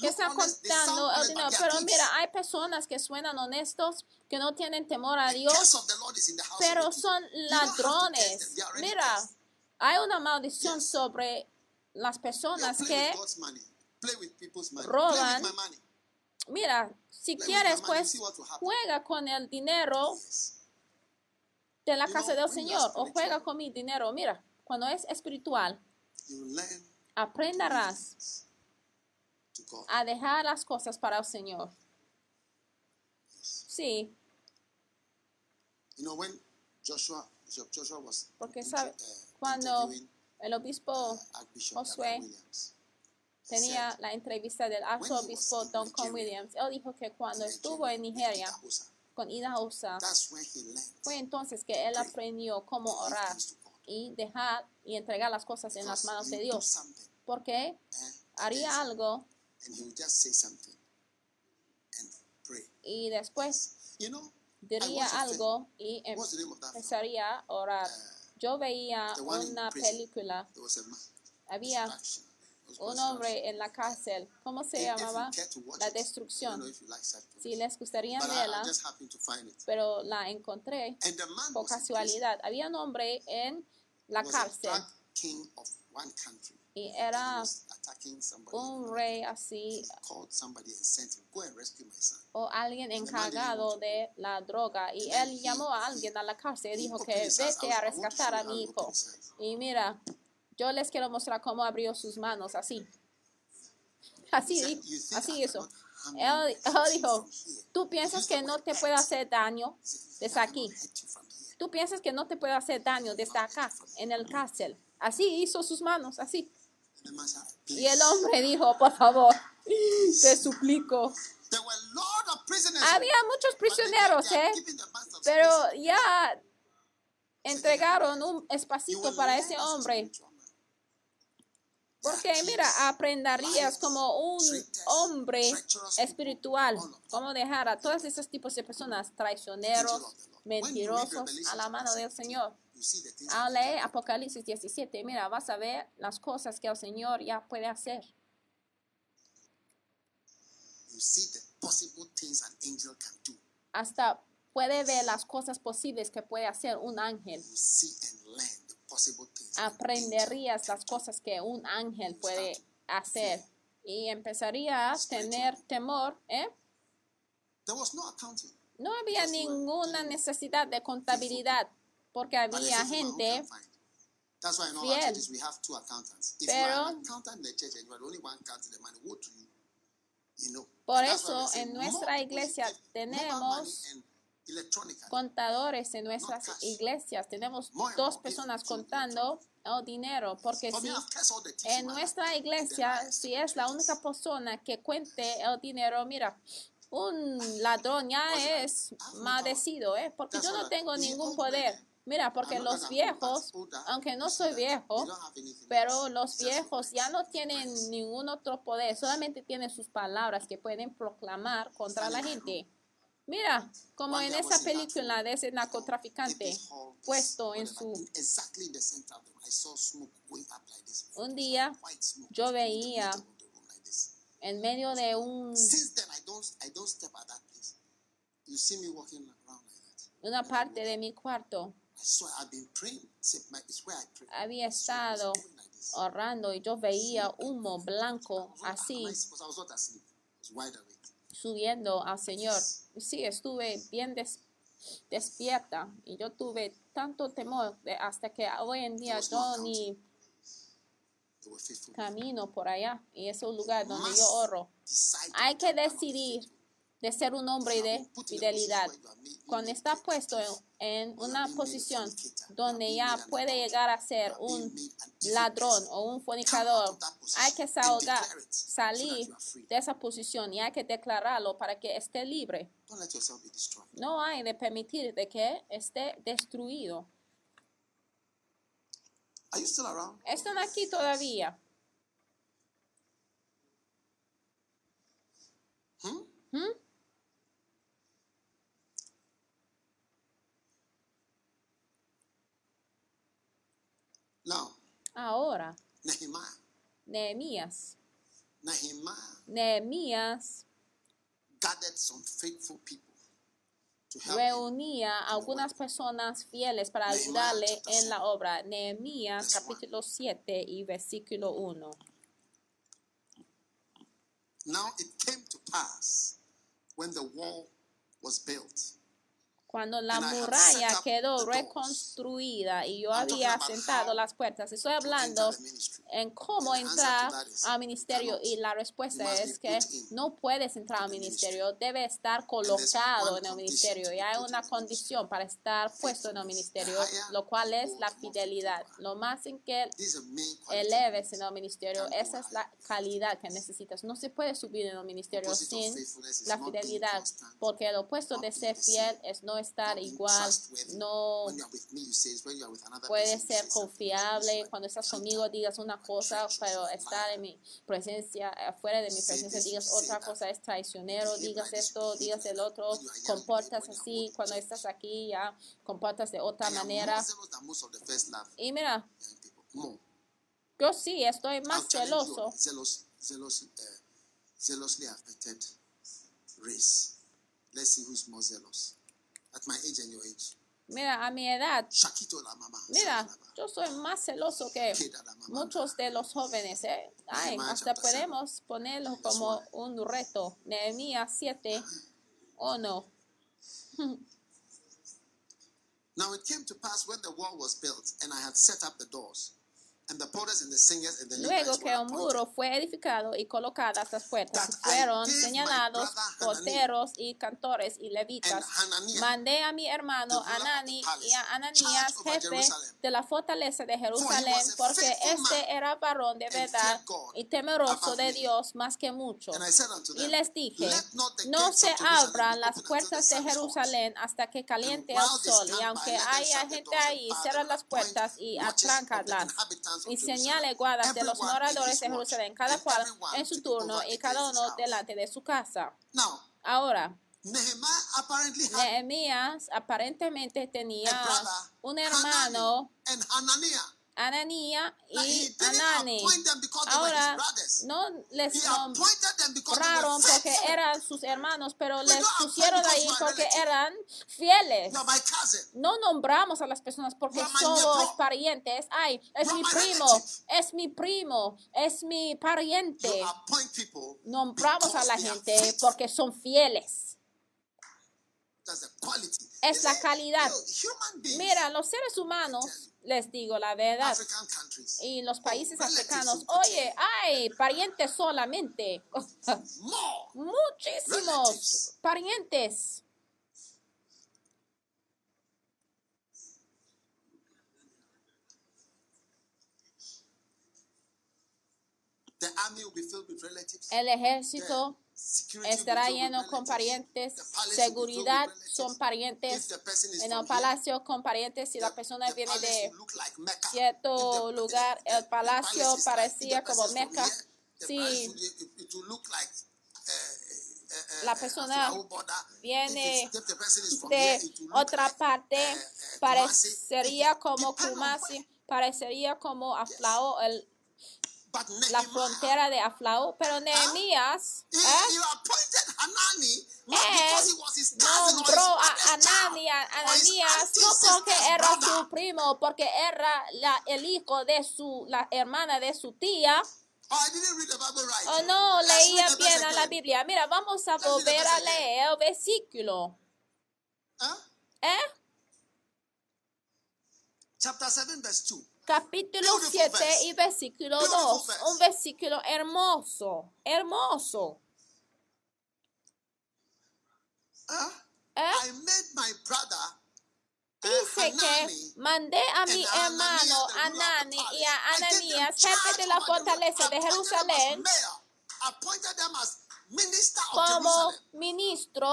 está contando el dinero? Pero mira, hay personas que suenan honestos, que no tienen temor a Dios, pero son ladrones. Mira, hay una maldición sobre las personas que roban. Mira, si quieres, pues juega con el dinero de la casa del Señor o juega con mi dinero. Mira, cuando es espiritual, aprenderás a dejar las cosas para el Señor. Sí, porque sabe, uh, cuando el obispo Archbishop Josué tenía la entrevista del arzobispo Duncan Williams, él dijo que cuando estuvo en Nigeria, con Ida learned fue entonces que él aprendió cómo orar. Y dejar y entregar las cosas en las manos de Dios. Porque haría algo y después diría algo y empezaría a orar. Yo veía una película había un hombre en la cárcel. ¿Cómo se llamaba? La destrucción. Si les gustaría verla, pero la encontré por casualidad. Había un hombre en la cárcel y era un rey así Called somebody and sent him, go and rescue my son. o alguien encargado de la droga y él llamó a alguien a la cárcel y dijo que vete a rescatar a mi hijo. Y mira, yo les quiero mostrar cómo abrió sus manos así. Así, He said, di- "You think así harm Él, él dijo, tú piensas que no te puede hacer daño He said, "You think desde aquí. Cannot hurt you from here?" Tú piensas que no te puede hacer daño desde acá, en el cárcel. Así hizo sus manos, así. Said, Y el hombre dijo, por favor, te suplico. Había muchos prisioneros, ¿eh? Pero ya entregaron un espacito para ese hombre. Porque mira, aprenderías como un hombre espiritual, cómo dejar a todos esos tipos de personas traicioneros, mentirosos a la mano del Señor. Al leer Apocalipsis 17, mira, vas a ver las cosas que el Señor ya puede hacer. Hasta puede ver las cosas posibles que puede hacer un ángel. Aprenderías las cosas que un ángel puede hacer. Y empezarías a tener temor, ¿eh? No había ninguna necesidad de contabilidad porque había gente, fiel. our churches we have two accountants. If you Pero- are an accountant in the church and you are the only one counting the money, woe to you. You know. Por eso, en nuestra iglesia mobile tenemos. Contadores en nuestras iglesias. Tenemos dos personas contando el dinero porque si en nuestra iglesia, si es la única persona que cuente el dinero, mira, un ladrón ya es maldecido, ¿eh? Porque yo no tengo ningún poder. Mira, porque los viejos, aunque no soy viejo, pero los viejos ya no tienen ningún otro poder, solamente tienen sus palabras que pueden proclamar contra la gente. Mira, como en esa película de ese narcotraficante puesto en su... Un día yo veía en medio de un, una parte de mi cuarto. Había estado ahorrando y yo veía humo blanco así subiendo al Señor. Sí, estuve bien des- despierta y yo tuve tanto temor de- hasta que hoy en día yo ni camino por allá y es un lugar donde yo to Hay que decidir. De ser un hombre de fidelidad. Cuando está puesto en, una posición donde ya puede llegar a ser un ladrón o un fornicador, hay que that salir de esa posición y hay que declararlo para que esté libre. No hay de permitir de que esté destruido. Están aquí todavía. Hmm? Now, Ahora, Nehemiah. Nehemías. Nehemiah Nehemías gathered some faithful people to help him. reunía a algunas personas fieles para ayudarle en la obra. Nehemías capítulo 7 y versículo 1. Now it came to pass when the wall was built. Cuando la muralla quedó reconstruida y yo había sentado las puertas, estoy to hablando en cómo entrar al ministerio y la respuesta es que no puedes entrar al ministerio, debe estar colocado en el ministerio y hay una condición para estar puesto en el ministerio, lo cual es la fidelidad. Lo más en que eleves en el ministerio, esa es la calidad que necesitas. No se puede subir en el ministerio sin la fidelidad, porque el opuesto de ser fiel es no estar being igual, no puede ser confiable. Cuando estás conmigo digas una cosa, pero estar en mi presencia, afuera de mi presencia digas otra cosa, es traicionero, digas esto, digas el otro, comportas así, cuando estás aquí ya comportas de otra manera. Y mira. Yo sí estoy más celoso. uh, zealously affected race. Let's see who's more zealous. At my age and your age. Mira, a mi edad, mira, yo soy más celoso que muchos de los jóvenes. ¿eh? Ay, hasta podemos ponerlo como un reto. Nehemías 7, ¿o no? Now it came to pass when the wall was built, and I had set up the doors, Luego que un muro fue edificado y colocadas las puertas, fueron señalados porteros y cantores y levitas. Mandé a mi hermano Anani y a Ananías, jefe de la fortaleza de Jerusalén, porque este era varón de verdad y temeroso de. Dios más que mucho. Y les dije, no se abran las puertas de. Jerusalén hasta que caliente el sol, y aunque haya gente ahí, and las puertas y watches Y señale guardas de los moradores de Jerusalén, cada cual en su turno y cada uno delante de su casa. Ahora, Nehemías aparentemente tenía un hermano. Ananía y his Ahora, no les nombraron porque eran sus hermanos, pero les pusieron ahí porque eran fieles. No nombramos a las personas porque somos parientes. Ay, es mi primo, es mi primo, es mi pariente. Nombramos a la gente porque son fieles. Es la calidad. Mira, los seres humanos, les digo la verdad, y los países relatives africanos, oye, ay, parientes solamente. Muchísimos parientes. The army will be filled with relatives. El ejército Estará lleno con parientes. Seguridad son parientes. En el palacio con parientes, si la persona viene de cierto lugar, el palacio parecía como Meca. uh, uh, uh, La uh, persona viene de otra parte, parecería como Kumasi, parecería como Aflao, el- la frontera de Aflao, pero Nehemías he, ¿eh? Él his nombró a Ananías, no porque era su primo, porque era la, el hijo de su, la hermana de su tía. Oh, I didn't read the Bible right. O no leía bien a la. Biblia. Mira, vamos a volver a leer el versículo. Huh? ¿Eh? Chapter 7, verse 2. Capítulo Beautiful 7 verse. y versículo Beautiful 2. verse. Un versículo hermoso, hermoso. Huh? ¿Eh? Uh, Dice que mandé a mi hermano Anani y a Ananías, jefe de la fortaleza de Jerusalén, como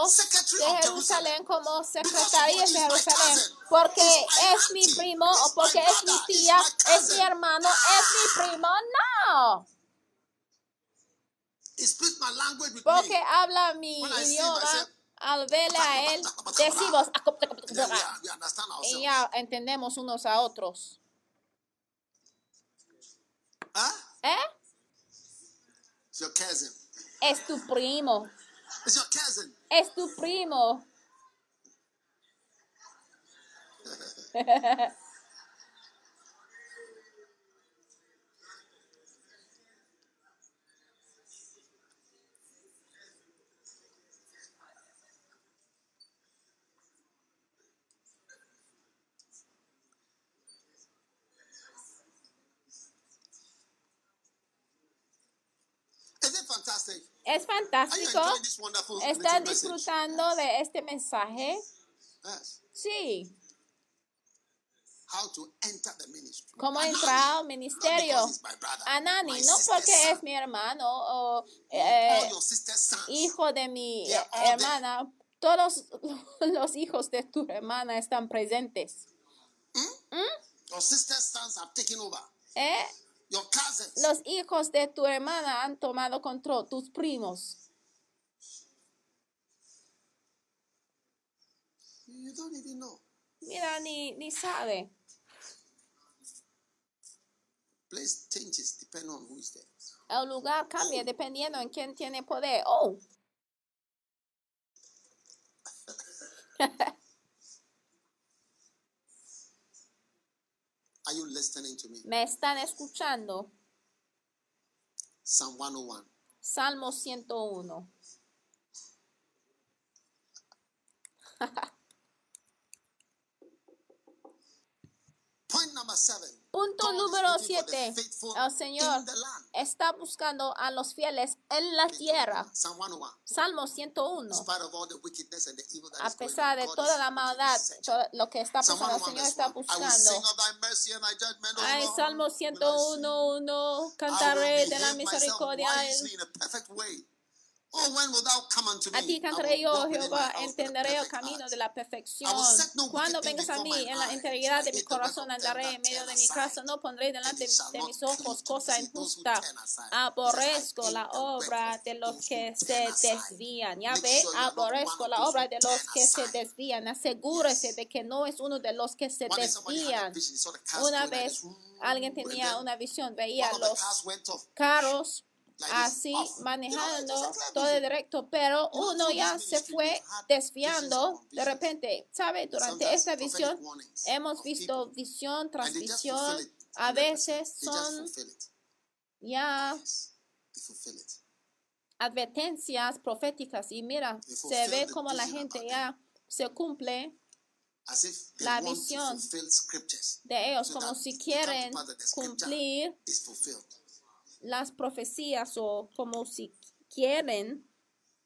Secretary de Jerusalén, como Because secretarias de Jerusalén, porque es mi primo o porque es mi tía, es mi hermano, es mi primo. No, porque habla mi idioma. Al verle a él, decimos, y ya entendemos unos a otros. ¿Eh? Es tu primo, It's your cousin. es tu primo. Is it fantastic? Es fantástico. enjoying this wonderful little ¿Están message? disfrutando de este mensaje? Yes. Sí. How to enter the ministry. ¿Cómo entrar al ministerio? Anani, my no porque es mi hermano o eh, hijo de mi hermana. Todos los hijos de tu hermana están presentes. Your sister's sons have taken over. ¿Eh? Los hijos de tu hermana han tomado control, tus primos. You don't even know. Mira, ni, ni sabe. Changes depending on who is there. El lugar cambia dependiendo en quién tiene poder. Oh, Are you listening to me? me están escuchando. Psalm 101. Salmo 101. Point number seven. Punto número looking for the 7. faithful El Señor está buscando a los fieles en la tierra. 101. Salmo In 101. spite of all the wickedness and the evil that A pesar de toda la maldad, todo lo que está pasando, el 101 Señor está 1. Buscando. Ay. Salmo Will I sing? 101, I cantaré will de la misericordia. A. Oh? A ti cantaré yo, Jehová, entenderé el perfect camino de la perfección. Cuando vengas a mí en la integridad de mi corazón, andaré en medio de mi casa, no pondré delante de mis ojos cosa injusta. Aborrezco la obra de los que se desvían. Ya ve, aborrezco la obra de los que se desvían. Asegúrese de que no es uno de los que se desvían. Una vez alguien tenía una visión, veía los carros así manejando todo directo, pero uno ya se fue desviando de repente, ¿sabe? Durante esta visión hemos visto visión tras visión, a 100%. veces son ya advertencias proféticas. Y mira, se ve como la gente ya se cumple La visión de ellos, como si quieren cumplir. Las profecías o como si quieren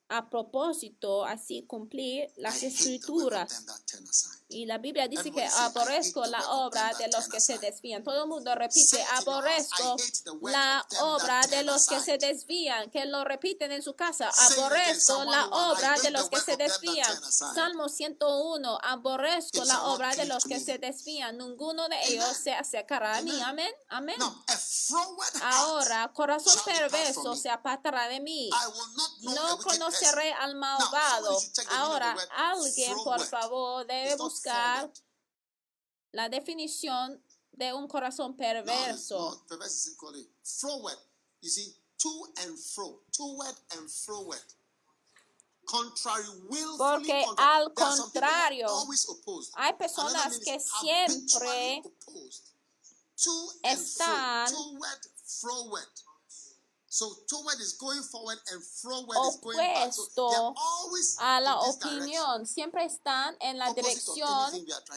a propósito así cumplir las escrituras. Y la Biblia dice que Everybody say, "I aborrezco la obra de los que se aside." desvían. Todo el mundo repite, it in your house, "I aborrezco la obra de los que se aside." desvían. Que lo repiten en su casa. Aborrezco la 101, I obra de los que se desvían. Salmo 101. Aborrezco la obra de los que se desvían. Ninguno de ellos se acercará a mí. Amén. Amén. Ahora, corazón perverso se apartará de mí. No conoceré al malvado. Ahora, alguien, por favor, debe not buscar la definición de un corazón perverso. froward. You see, to and fro, toward and froward. Porque al contrario, hay personas que siempre opposed. To and están opuesto a la opinión, siempre están en la dirección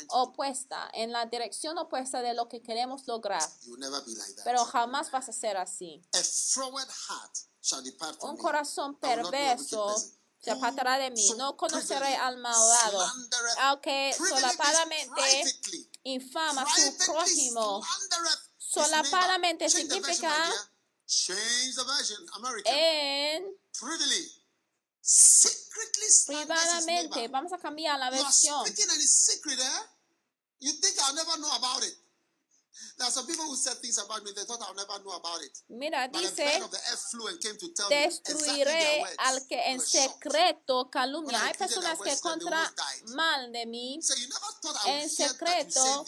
opuesta, en la dirección opuesta de lo que queremos lograr. You will never be like that. Pero jamás vas a ser así. A froward heart shall depart from Un corazón perverso se apartará de mí. No conoceré al malvado. Aunque solapadamente infama a su prójimo. Solapadamente significa- Change the version, American. En Privily. Secretly privadamente, vamos a cambiar la You are speaking and it's secret, eh? You think I'll never know about it. Mira, dice, destruiré al que en secreto calumnia. Hay personas que contra mal de mí. En secreto,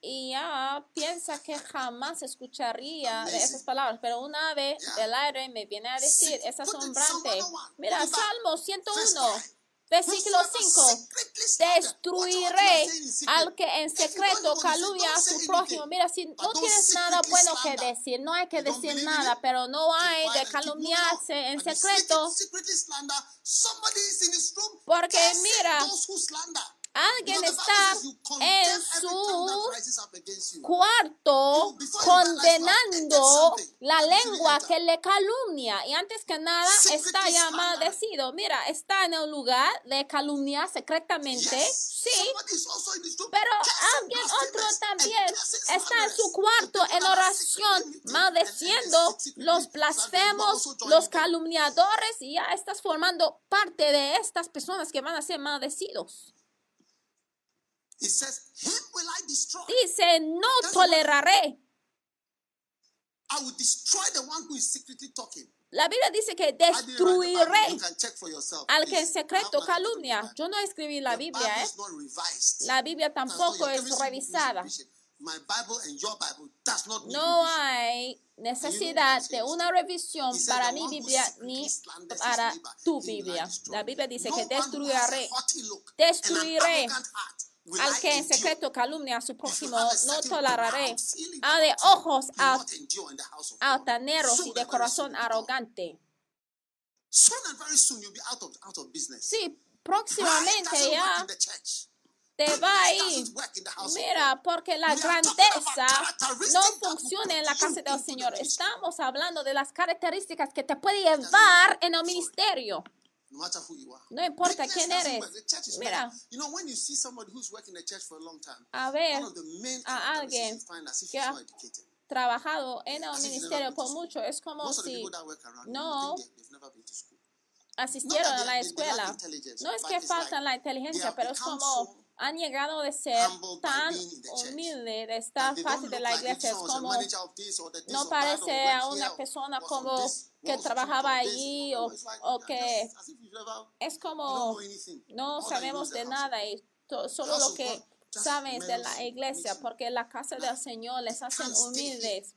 y ya piensa que jamás escucharía de esas palabras, pero una vez del aire me viene a decir, es asombrante. Mira. Salmo Verse 101, five. Versículo Whosoever 5. secretly slandered. Watch what you are Destruiré al que en secreto calumnia a su prójimo. Mira, si no tienes nada bueno que decir, no hay que decir nada, pero no hay de calumniarse en secreto. Porque mira. Alguien está en su cuarto condenando la lengua que le calumnia. Y antes que nada está ya maldecido. Mira, está en un lugar de calumniar secretamente, sí, pero alguien otro también está en su cuarto en oración maldeciendo los blasfemos, los calumniadores. Y ya estás formando parte de estas personas que van a ser maldecidos. He says, Him will I destroy. Dice, no toleraré. I will destroy the one who is secretly talking. La Biblia dice que destruiré al que en secreto calumnia. Yo no escribí la Biblia, ¿eh? La Biblia tampoco es revisada. read it. My Bible and your Bible does does not need No hay necesidad de una revisión para "The mi Biblia ni para tu Biblia. I destroy." La Biblia dice que destruiré destruiré al que en secreto calumnia a su a no toleraré. Ha de ojos a- altaneros Soon y and de very corazón soon you'll be gone. arrogante. Sí, próximamente ya te va a ir. Mira, porque la grandeza no funciona en la casa del Señor. Estamos hablando de las características que te puede llevar en el ministerio. No matter who you are. No importa quién eres. work. The church is Mira. better. You know, when you see somebody who's worked in the church for a long time, A ver, one of the main a alguien you find as if que ha not educated. trabajado en el ministerio por mucho, es como Most si no asistieron a la escuela. No es que faltan la inteligencia, pero es como han llegado de ser tan humilde de estar don't de la iglesia. Es como no parece a una persona como que trabajaba allí o, o que es como no sabemos de nada y to- solo lo que sabes de la iglesia, porque la casa del Señor les hacen humildes.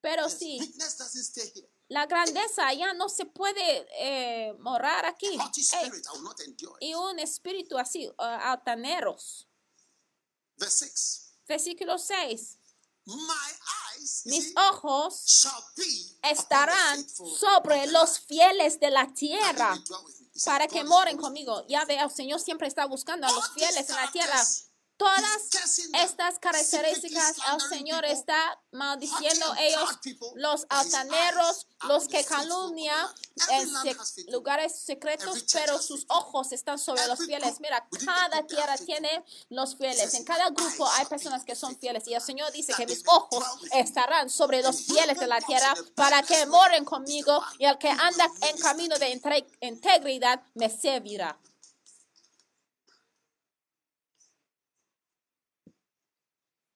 Pero sí, La grandeza ya no se puede eh, morar aquí. Haughty Ey, spirit, I will not endure y un espíritu así, ah, altaneros. Verse 6. Versículo 6. My eyes you Mis ojos estarán sobre los fieles de la tierra para que moren conmigo. Ya vea, el Señor siempre está buscando a los fieles en la tierra. Todas estas características el Señor está maldiciendo ellos, los altaneros, los que calumnian en lugares secretos, pero sus ojos están sobre los fieles. Mira, cada tierra tiene los fieles. En cada "My grupo hay personas que son fieles. Y el Señor dice que mis ojos estarán sobre los fieles de la tierra para que moren conmigo y el que anda en camino de integridad me servirá.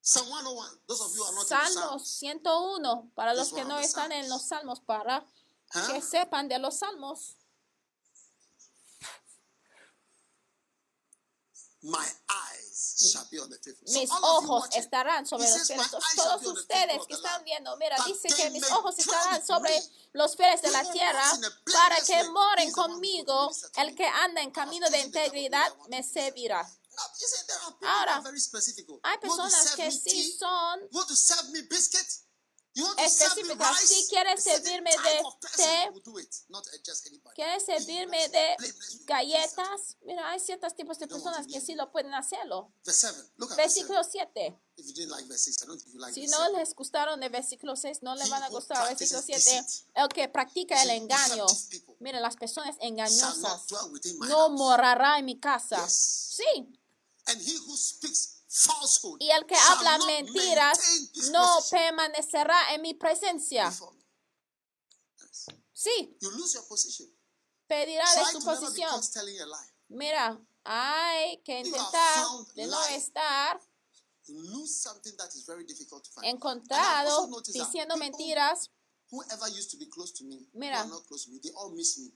Psalm 101. Those of you who are not in the Salmos Psalms. 101, para los que no están en los salmos, para que sepan de los salmos. Mis ojos estarán sobre los fieles. "My eyes shall Todos ustedes que están viendo, mira, dice que mis ojos estarán sobre los fieles de la tierra para que moren conmigo. El que anda en camino de integridad me servirá. Ahora. Hay personas que sí son específicas. Si quieres servirme de té, quieres servirme de galletas. Mira, hay ciertos tipos de personas que sí lo pueden hacerlo. Verse 7. Look at verse 7. Versículo 7. If you didn't like verse 6, I don't think you like Si no 7. les gustaron de versículo 6, no les He van a gustar versículo practices 7. deceit. El que practica el engaño. Mira, las personas engañosas no morará en mi casa. Sí. And he who speaks falsehood Y el que habla mentiras no permanecerá en mi presencia. Sí, You lose your position. pedirá de su posición. Mira, hay que intentar de no estar You lose something that is very difficult to find. And I've encontrado diciendo mentiras. Whoever used to be close to me, who Mira. are not close to me, they all miss me.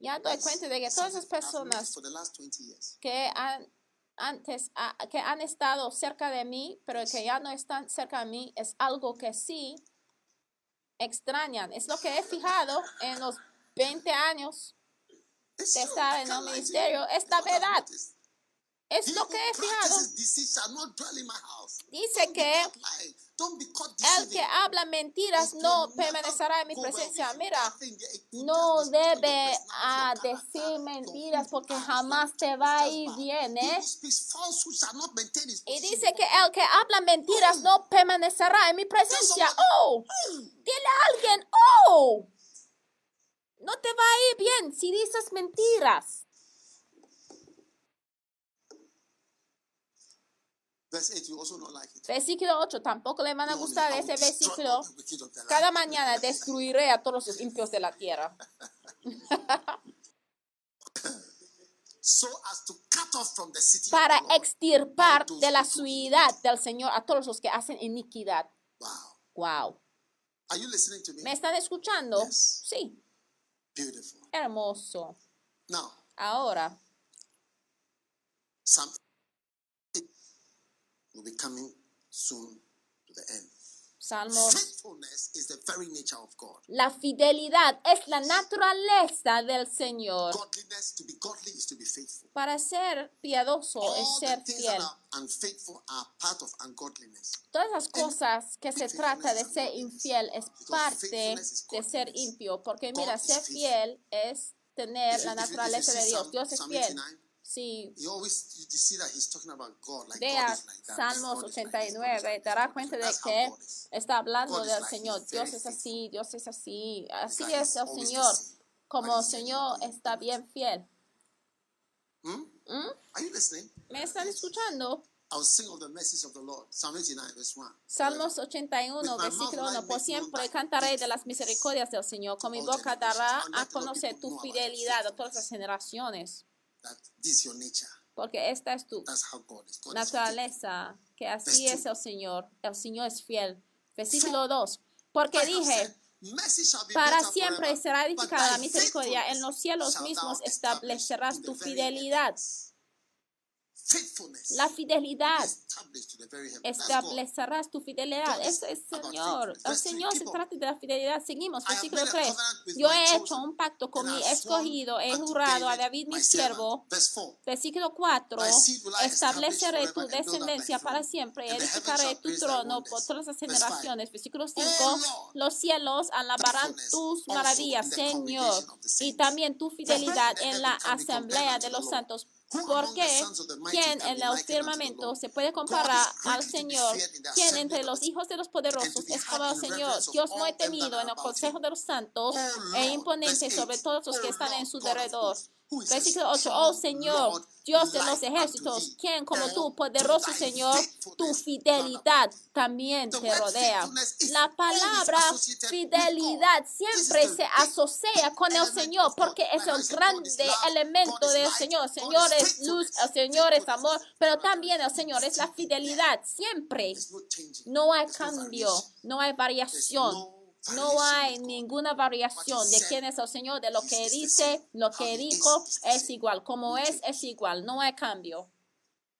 Ya doy cuenta de que todas noticed personas for the last 20 years. que han antes a- que han estado cerca de mí, pero que ya no están cerca de mí, es algo que sí extrañan. Es lo que he fijado en los 20 años de estar en el ministerio. Es It's la what I've verdad. Es lo que he fijado. Dice que El que habla mentiras no permanecerá en mi presencia. Mira, no debe personality, a your character, decir mentiras porque jamás te va a ir bien, ¿eh? Y dice que el que habla mentiras no permanecerá en mi presencia. Oh, dile a alguien, oh, no te va a ir bien si dices mentiras. Verse 8, you also not like it. Versículo 8, tampoco le van a gustar ese versículo. Cada mañana destruiré a todos los impios de la tierra. So as to cut off from the city para extirpar de la ciudad del Señor a todos los que hacen iniquidad. Wow. Wow. Are you listening to me? ¿Me están escuchando? Sí. Beautiful. Hermoso. Now, Ahora, Psalm 8 will be coming soon to the end. Salmos. Faithfulness is the very nature of God. La fidelidad es la naturaleza del Señor. Godliness, to be godly, is to be faithful. Para ser piadoso es ser fiel. are unfaithful are part of ungodliness. Todas las cosas que se trata de ser infiel es parte de ser impío, porque mira, ser fiel es tener la naturaleza de Dios. Dios es fiel. 89, Si You always you see that he's talking about God, like vea God is like that. Salmos God is like this, God is 89, like te darás cuenta de que está hablando del Señor. Dios es así, Dios es así. Así es el Señor. Como el Señor está bien fiel. Hmm? ¿Mm? ¿Me están escuchando? I will sing of the mercies of the Lord. Psalm 89, verse 1. Salmos 81, versículo 1. Por siempre cantaré de las misericordias del Señor. Con mi boca dará a conocer tu fidelidad a todas las generaciones. That this is your nature. Porque esta es tu That's how God is. God is faithful. naturaleza, que así es el Señor. El Señor es fiel. Versículo 2. Porque dije, para siempre será edificada la misericordia. En los cielos mismos establecerás tu fidelidad. La fidelidad establecerás tu fidelidad. Ese es Señor. El Señor se trata de la fidelidad. Seguimos, versículo made a 3. covenant with Yo he hecho un pacto con mi escogido, he jurado a David, mi siervo. servant. Verse 4. Versículo 4. Thy seed will I establish Estableceré tu descendencia para siempre edificaré tu trono por todas las generaciones. Versículo 5. Lord, Los cielos alabarán tus maravillas, Señor, y también tu fidelidad en la asamblea de los santos. Porque quien en be el likened unto the firmamento Lord? se puede comparar al Señor? Quien entre los hijos de los poderosos es como el Señor? Dios them that temido en el consejo de los santos e imponente sobre todos los que están en su derredor. Versículo 8. strong Oh Señor, Dios de los ejércitos, quien como tú, poderoso Señor, tu fidelidad también te rodea. La palabra fidelidad siempre se asocia con el Señor porque es el grande elemento del Señor. El Señor es luz, el. Señor es amor, pero también el Señor es la fidelidad. Siempre no hay cambio, no hay variación. No hay ninguna variación de quién es el Señor, de lo que the dice, lo que dijo is the es igual. Como es, es igual. No hay cambio.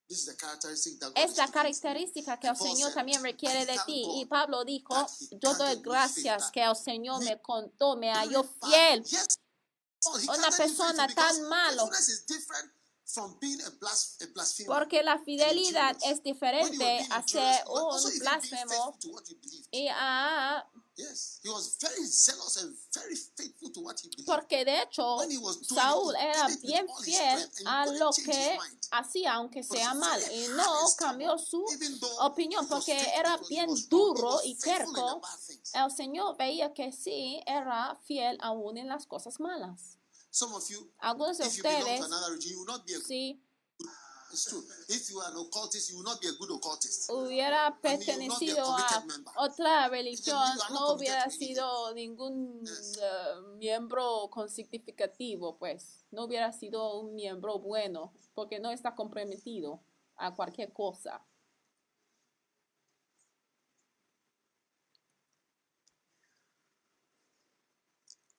Es la característica que el Señor también requiere "I de ti. Y Pablo dijo, yo doy gracias que el Señor me contó, me halló fiel. He Una persona tan malo. Porque la fidelidad es diferente a ser un blasfemo y a... Yes, he was very zealous and very faithful to what he believed. Porque de hecho, When he was doing Saúl era bien fiel a lo que hacía, aunque sea mal, y no cambió su opinión, porque era bien duro y terco. El Señor veía que sí era fiel aún en las cosas malas. Some of you, Algunos de ustedes, another hubiera I mean, you will not be a pertenecido a otra religión, no hubiera sido ningún eh, miembro con significativo, pues. No hubiera sido un miembro bueno, porque no está comprometido a cualquier cosa.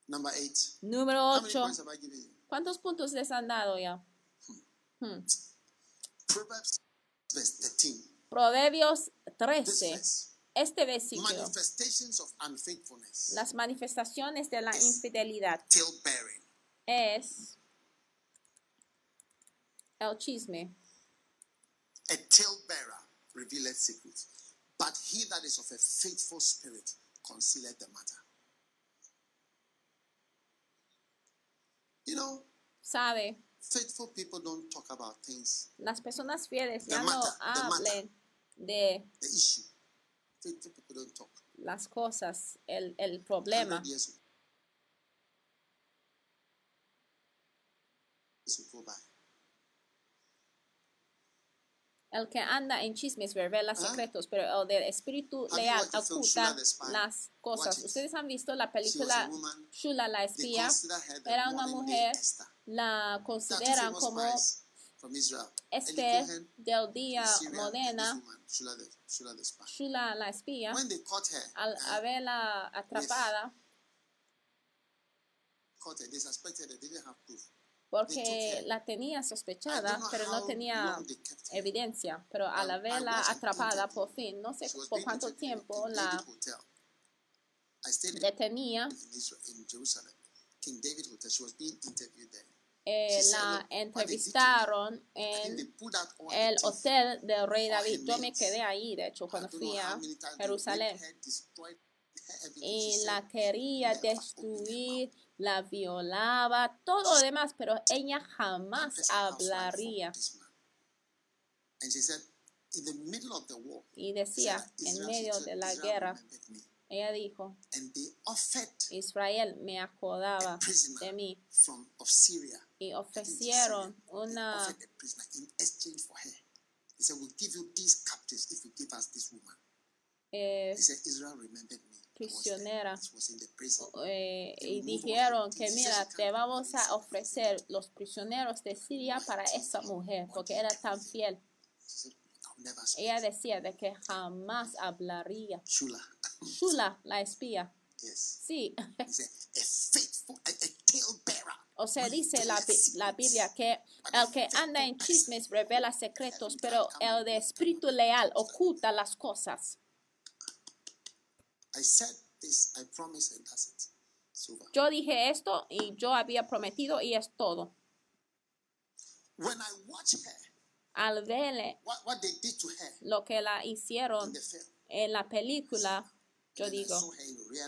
Number eight. Número How many 8. points have I given you? ¿Cuántos puntos les han dado ya? Hmm. 13. Proverbios This 13. verse. Este versículo. Manifestations of unfaithfulness. Las manifestaciones de la infidelidad es el chisme. A talebearer revealeth secrets, but he that is of a faithful spirit concealeth the matter. You know, ¿Sabe? Faithful people don't talk about things, Las personas fieles The ya no matter, hablen de the issue. Faithful people don't talk. las cosas, el, el 100 problema. years will- years will go by. El que anda en chismes revela Ah. secretos, pero el del espíritu you leal film oculta las cosas. Ustedes han visto la película. Shula la They espía. Era una mujer, la consideran como Esther del día moderna, Shula la espía. Al uh, haberla atrapada, porque la tenía sospechada, pero no tenía evidencia. Pero al haberla atrapada por fin, no sé por cuánto tiempo la detenía. Eh, la entrevistaron en el hotel del rey David. Yo me quedé ahí, de hecho, cuando fui a Jerusalén. Y la quería destruir, la violaba, todo lo demás, pero ella jamás hablaría. Y decía, en medio de la guerra, ella dijo, Israel me acordaba de mí y ofrecieron una eh, prisionera eh, y dijeron que mira, te vamos a ofrecer los prisioneros de Siria para esa mujer porque era tan fiel. Ella decía de que jamás hablaría. Shula, la espía. Sí. O sea, dice la, la, Biblia que el que anda en chismes revela secretos, pero el de espíritu leal oculta las cosas. Yo dije esto y yo había prometido y es todo. Al verle lo que la hicieron en la película, yo digo,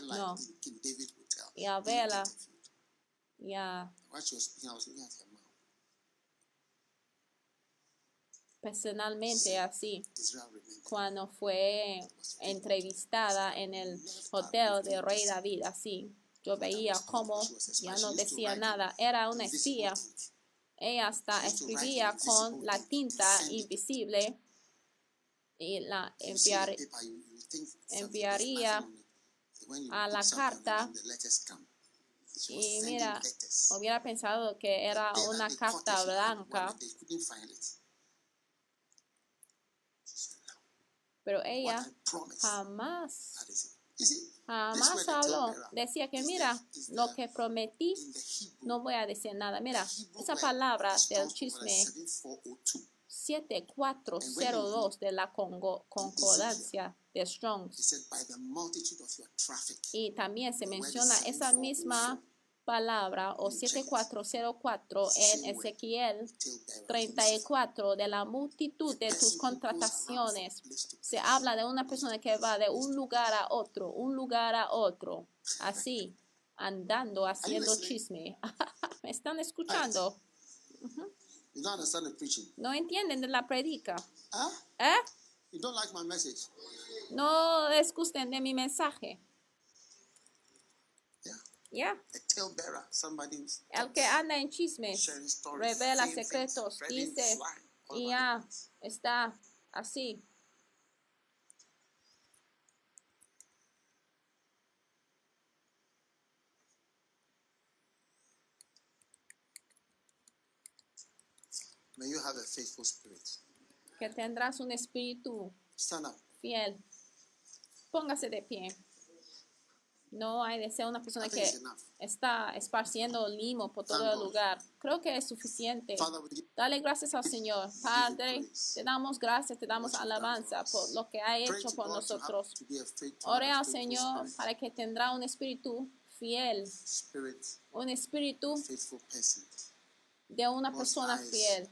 no. Y a verla, ya. Personalmente así, cuando fue entrevistada en el hotel de Rey David, así, yo veía cómo ya no decía nada, era una espía. Ella hasta escribía con la tinta invisible y la enviar, enviaría a la carta y mira, hubiera pensado que era una carta blanca. Pero ella jamás, jamás habló. Decía que mira, lo que prometí, no voy a decir nada. Mira, esa palabra del chisme 7402 de la concordancia de Strong. Y también se menciona esa misma palabra o 7404 en Ezequiel 34 de la multitud de tus contrataciones. Se habla de una persona que va de un lugar a otro, un lugar a otro, así, andando, haciendo chisme. ¿Me están escuchando? No entienden de la predica. ¿Eh? No les gusten de mi mensaje. Yeah. El que anda en chismes, revela secretos, dice, y ya está así. May you have a faithful spirit. Que tendrás un espíritu Stand up. fiel. Póngase de pie. No hay deseo una persona que está esparciendo limo por todo el lugar. Creo que es suficiente. Dale gracias al Señor. Padre, te damos gracias, te damos alabanza por lo que ha hecho por nosotros. Ore al Señor para que tendrá un espíritu fiel, un espíritu de una persona fiel,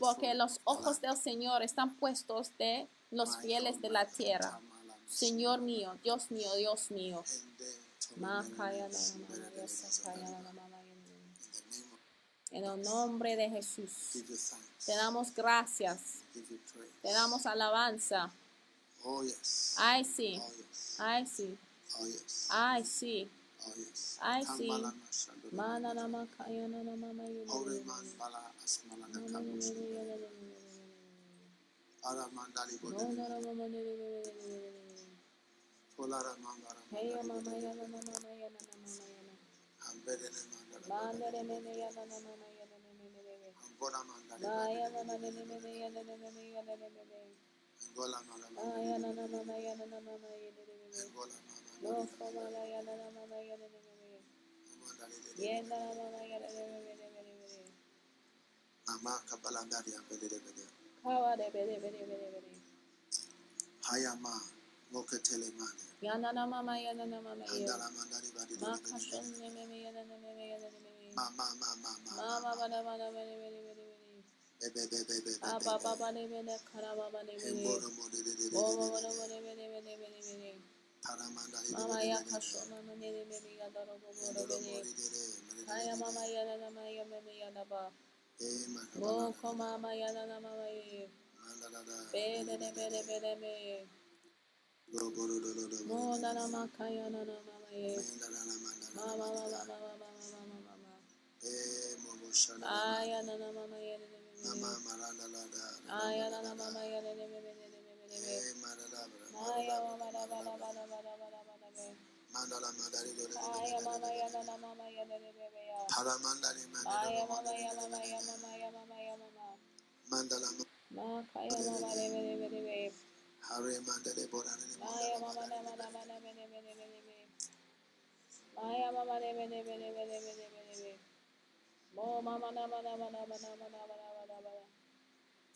porque los ojos del Señor están puestos de los fieles de la tierra. Señor mío, Dios mío, Dios mío. En el nombre de Jesús, te damos gracias, te damos alabanza. Ay, sí, ay, sí, ay, sí, ay, sí. Hayama. Yanana mama yanana mama ya mama mama mama mama Baba baba ne bene ya baba ne bene ya baba ne bene bene bene bene Mama ya kaşo mama ne ne bene ya da robo robo bene Kaya mama yanana mama yanana yanana ba Boko mama yanana mama ye Bene bene bene bene Mo na na ma ka ya na na ma ma ye. Ma ma ma ma ma ma ma ma ma ma ma. Aya na na ma ma ye na na ma ma. Aya na na ma ma ye na na ma ma ma ma. Aya ma ma ma ma ma ma ma ma ma ma ma ma. Mandala mandari do do do do do. Aya mama ya na na ma ma ya. Para mandari mandari. Aya mama ya na na ya na na ya na na ya na na. Mandala. Ma ka ya na na re mana mana.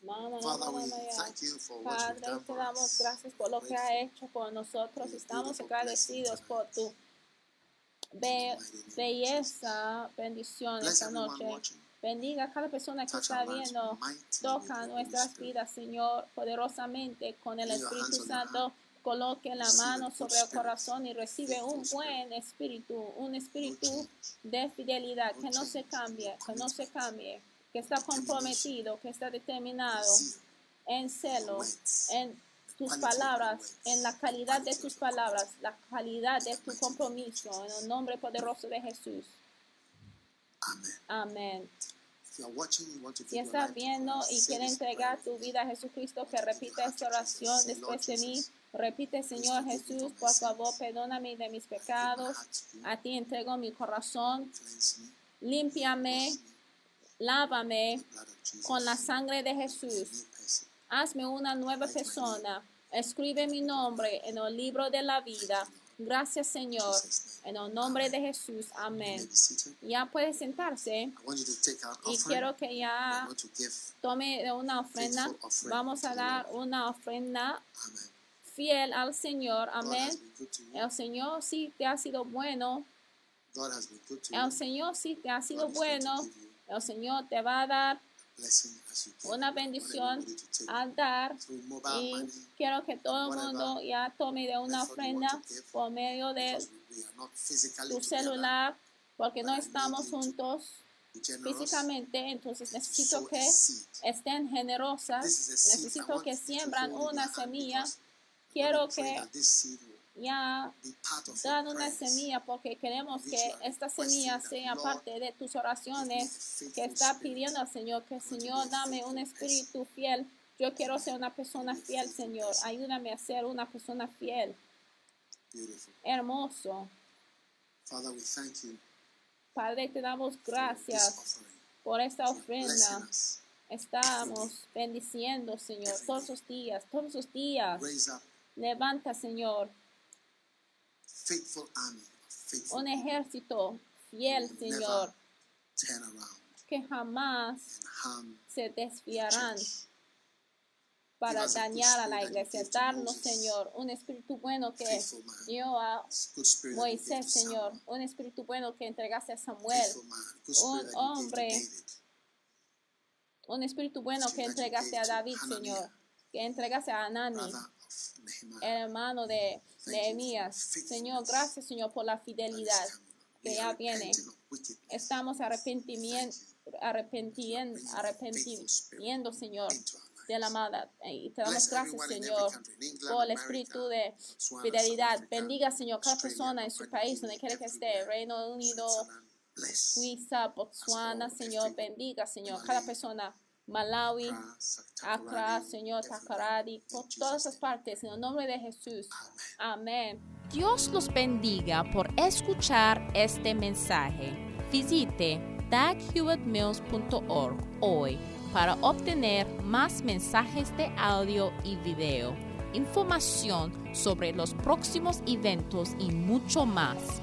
Mama na Father, we thank you for what you've Padre, done te for damos us. gracias por lo que ha hecho por nosotros. Estamos agradecidos por tu be- belleza, bendición esta noche. Bendiga a cada persona que está viendo. Toca nuestras vidas, Señor, poderosamente con el Espíritu Santo. Coloque la mano sobre el corazón y recibe un buen espíritu, un espíritu de fidelidad, que no se cambie, que no se cambie, que está comprometido, que está determinado en celo, en tus palabras, en la calidad de tus palabras, la calidad de tu compromiso, en el nombre poderoso de Jesús. Amén. Si estás viendo y quieres entregar tu vida a Jesucristo, que repita esta oración después de mí. Repite, Señor Jesús, por favor, perdóname de mis pecados. A ti entrego mi corazón. Límpiame, lávame con la sangre de Jesús. Hazme una nueva persona. Escribe mi nombre en el libro de la vida. Gracias, Señor. En el nombre de Jesús. Amén. Ya puede sentarse y quiero que ya tome una ofrenda. Vamos a dar una ofrenda fiel al Señor. Amén. El Señor sí te ha sido bueno. El. Señor sí te ha sido bueno. El Señor te va a dar una bendición al dar. Y quiero que todo el mundo ya tome de una ofrenda por medio de tu celular porque no estamos juntos físicamente. Entonces necesito que estén generosas. Necesito que siembran una semilla. Quiero que ya dan una semilla porque queremos que esta semilla sea parte de tus oraciones que está pidiendo al Señor que Señor dame un espíritu fiel. Yo quiero ser una persona fiel, Señor. Ayúdame a ser una persona fiel. Hermoso. Padre, te damos gracias por esta ofrenda. Estamos bendiciendo, Señor, todos los días, todos los días. Levanta, Señor, faithful army, faithful un ejército fiel, Señor, que jamás se desviarán para dañar a la iglesia. Darnos. Señor, un espíritu bueno que dio a Moisés, Señor, un espíritu bueno que entregaste a Samuel, un hombre. Un espíritu bueno que entregaste a David, Señor, que entregaste a Anani, Nehemiah. hermano de Nehemías. Señor, gracias, Señor, por la fidelidad que ya viene. Estamos arrepentimiento, arrepentien- arrepentiendo, Señor, de la mala. Y te damos gracias, Señor, por el espíritu de fidelidad. Bendiga, Señor, cada persona en su país, donde quiera que esté, Reino Unido, Suiza, Botswana, Señor, bendiga, Señor, cada persona. Malawi, Accra, Señor, Takaradi, por todas las partes, en el nombre de Jesús. Amén. Dios los bendiga por escuchar este mensaje. Visite daghewittmills.org hoy para obtener más mensajes de audio y video, información sobre los próximos eventos y mucho más.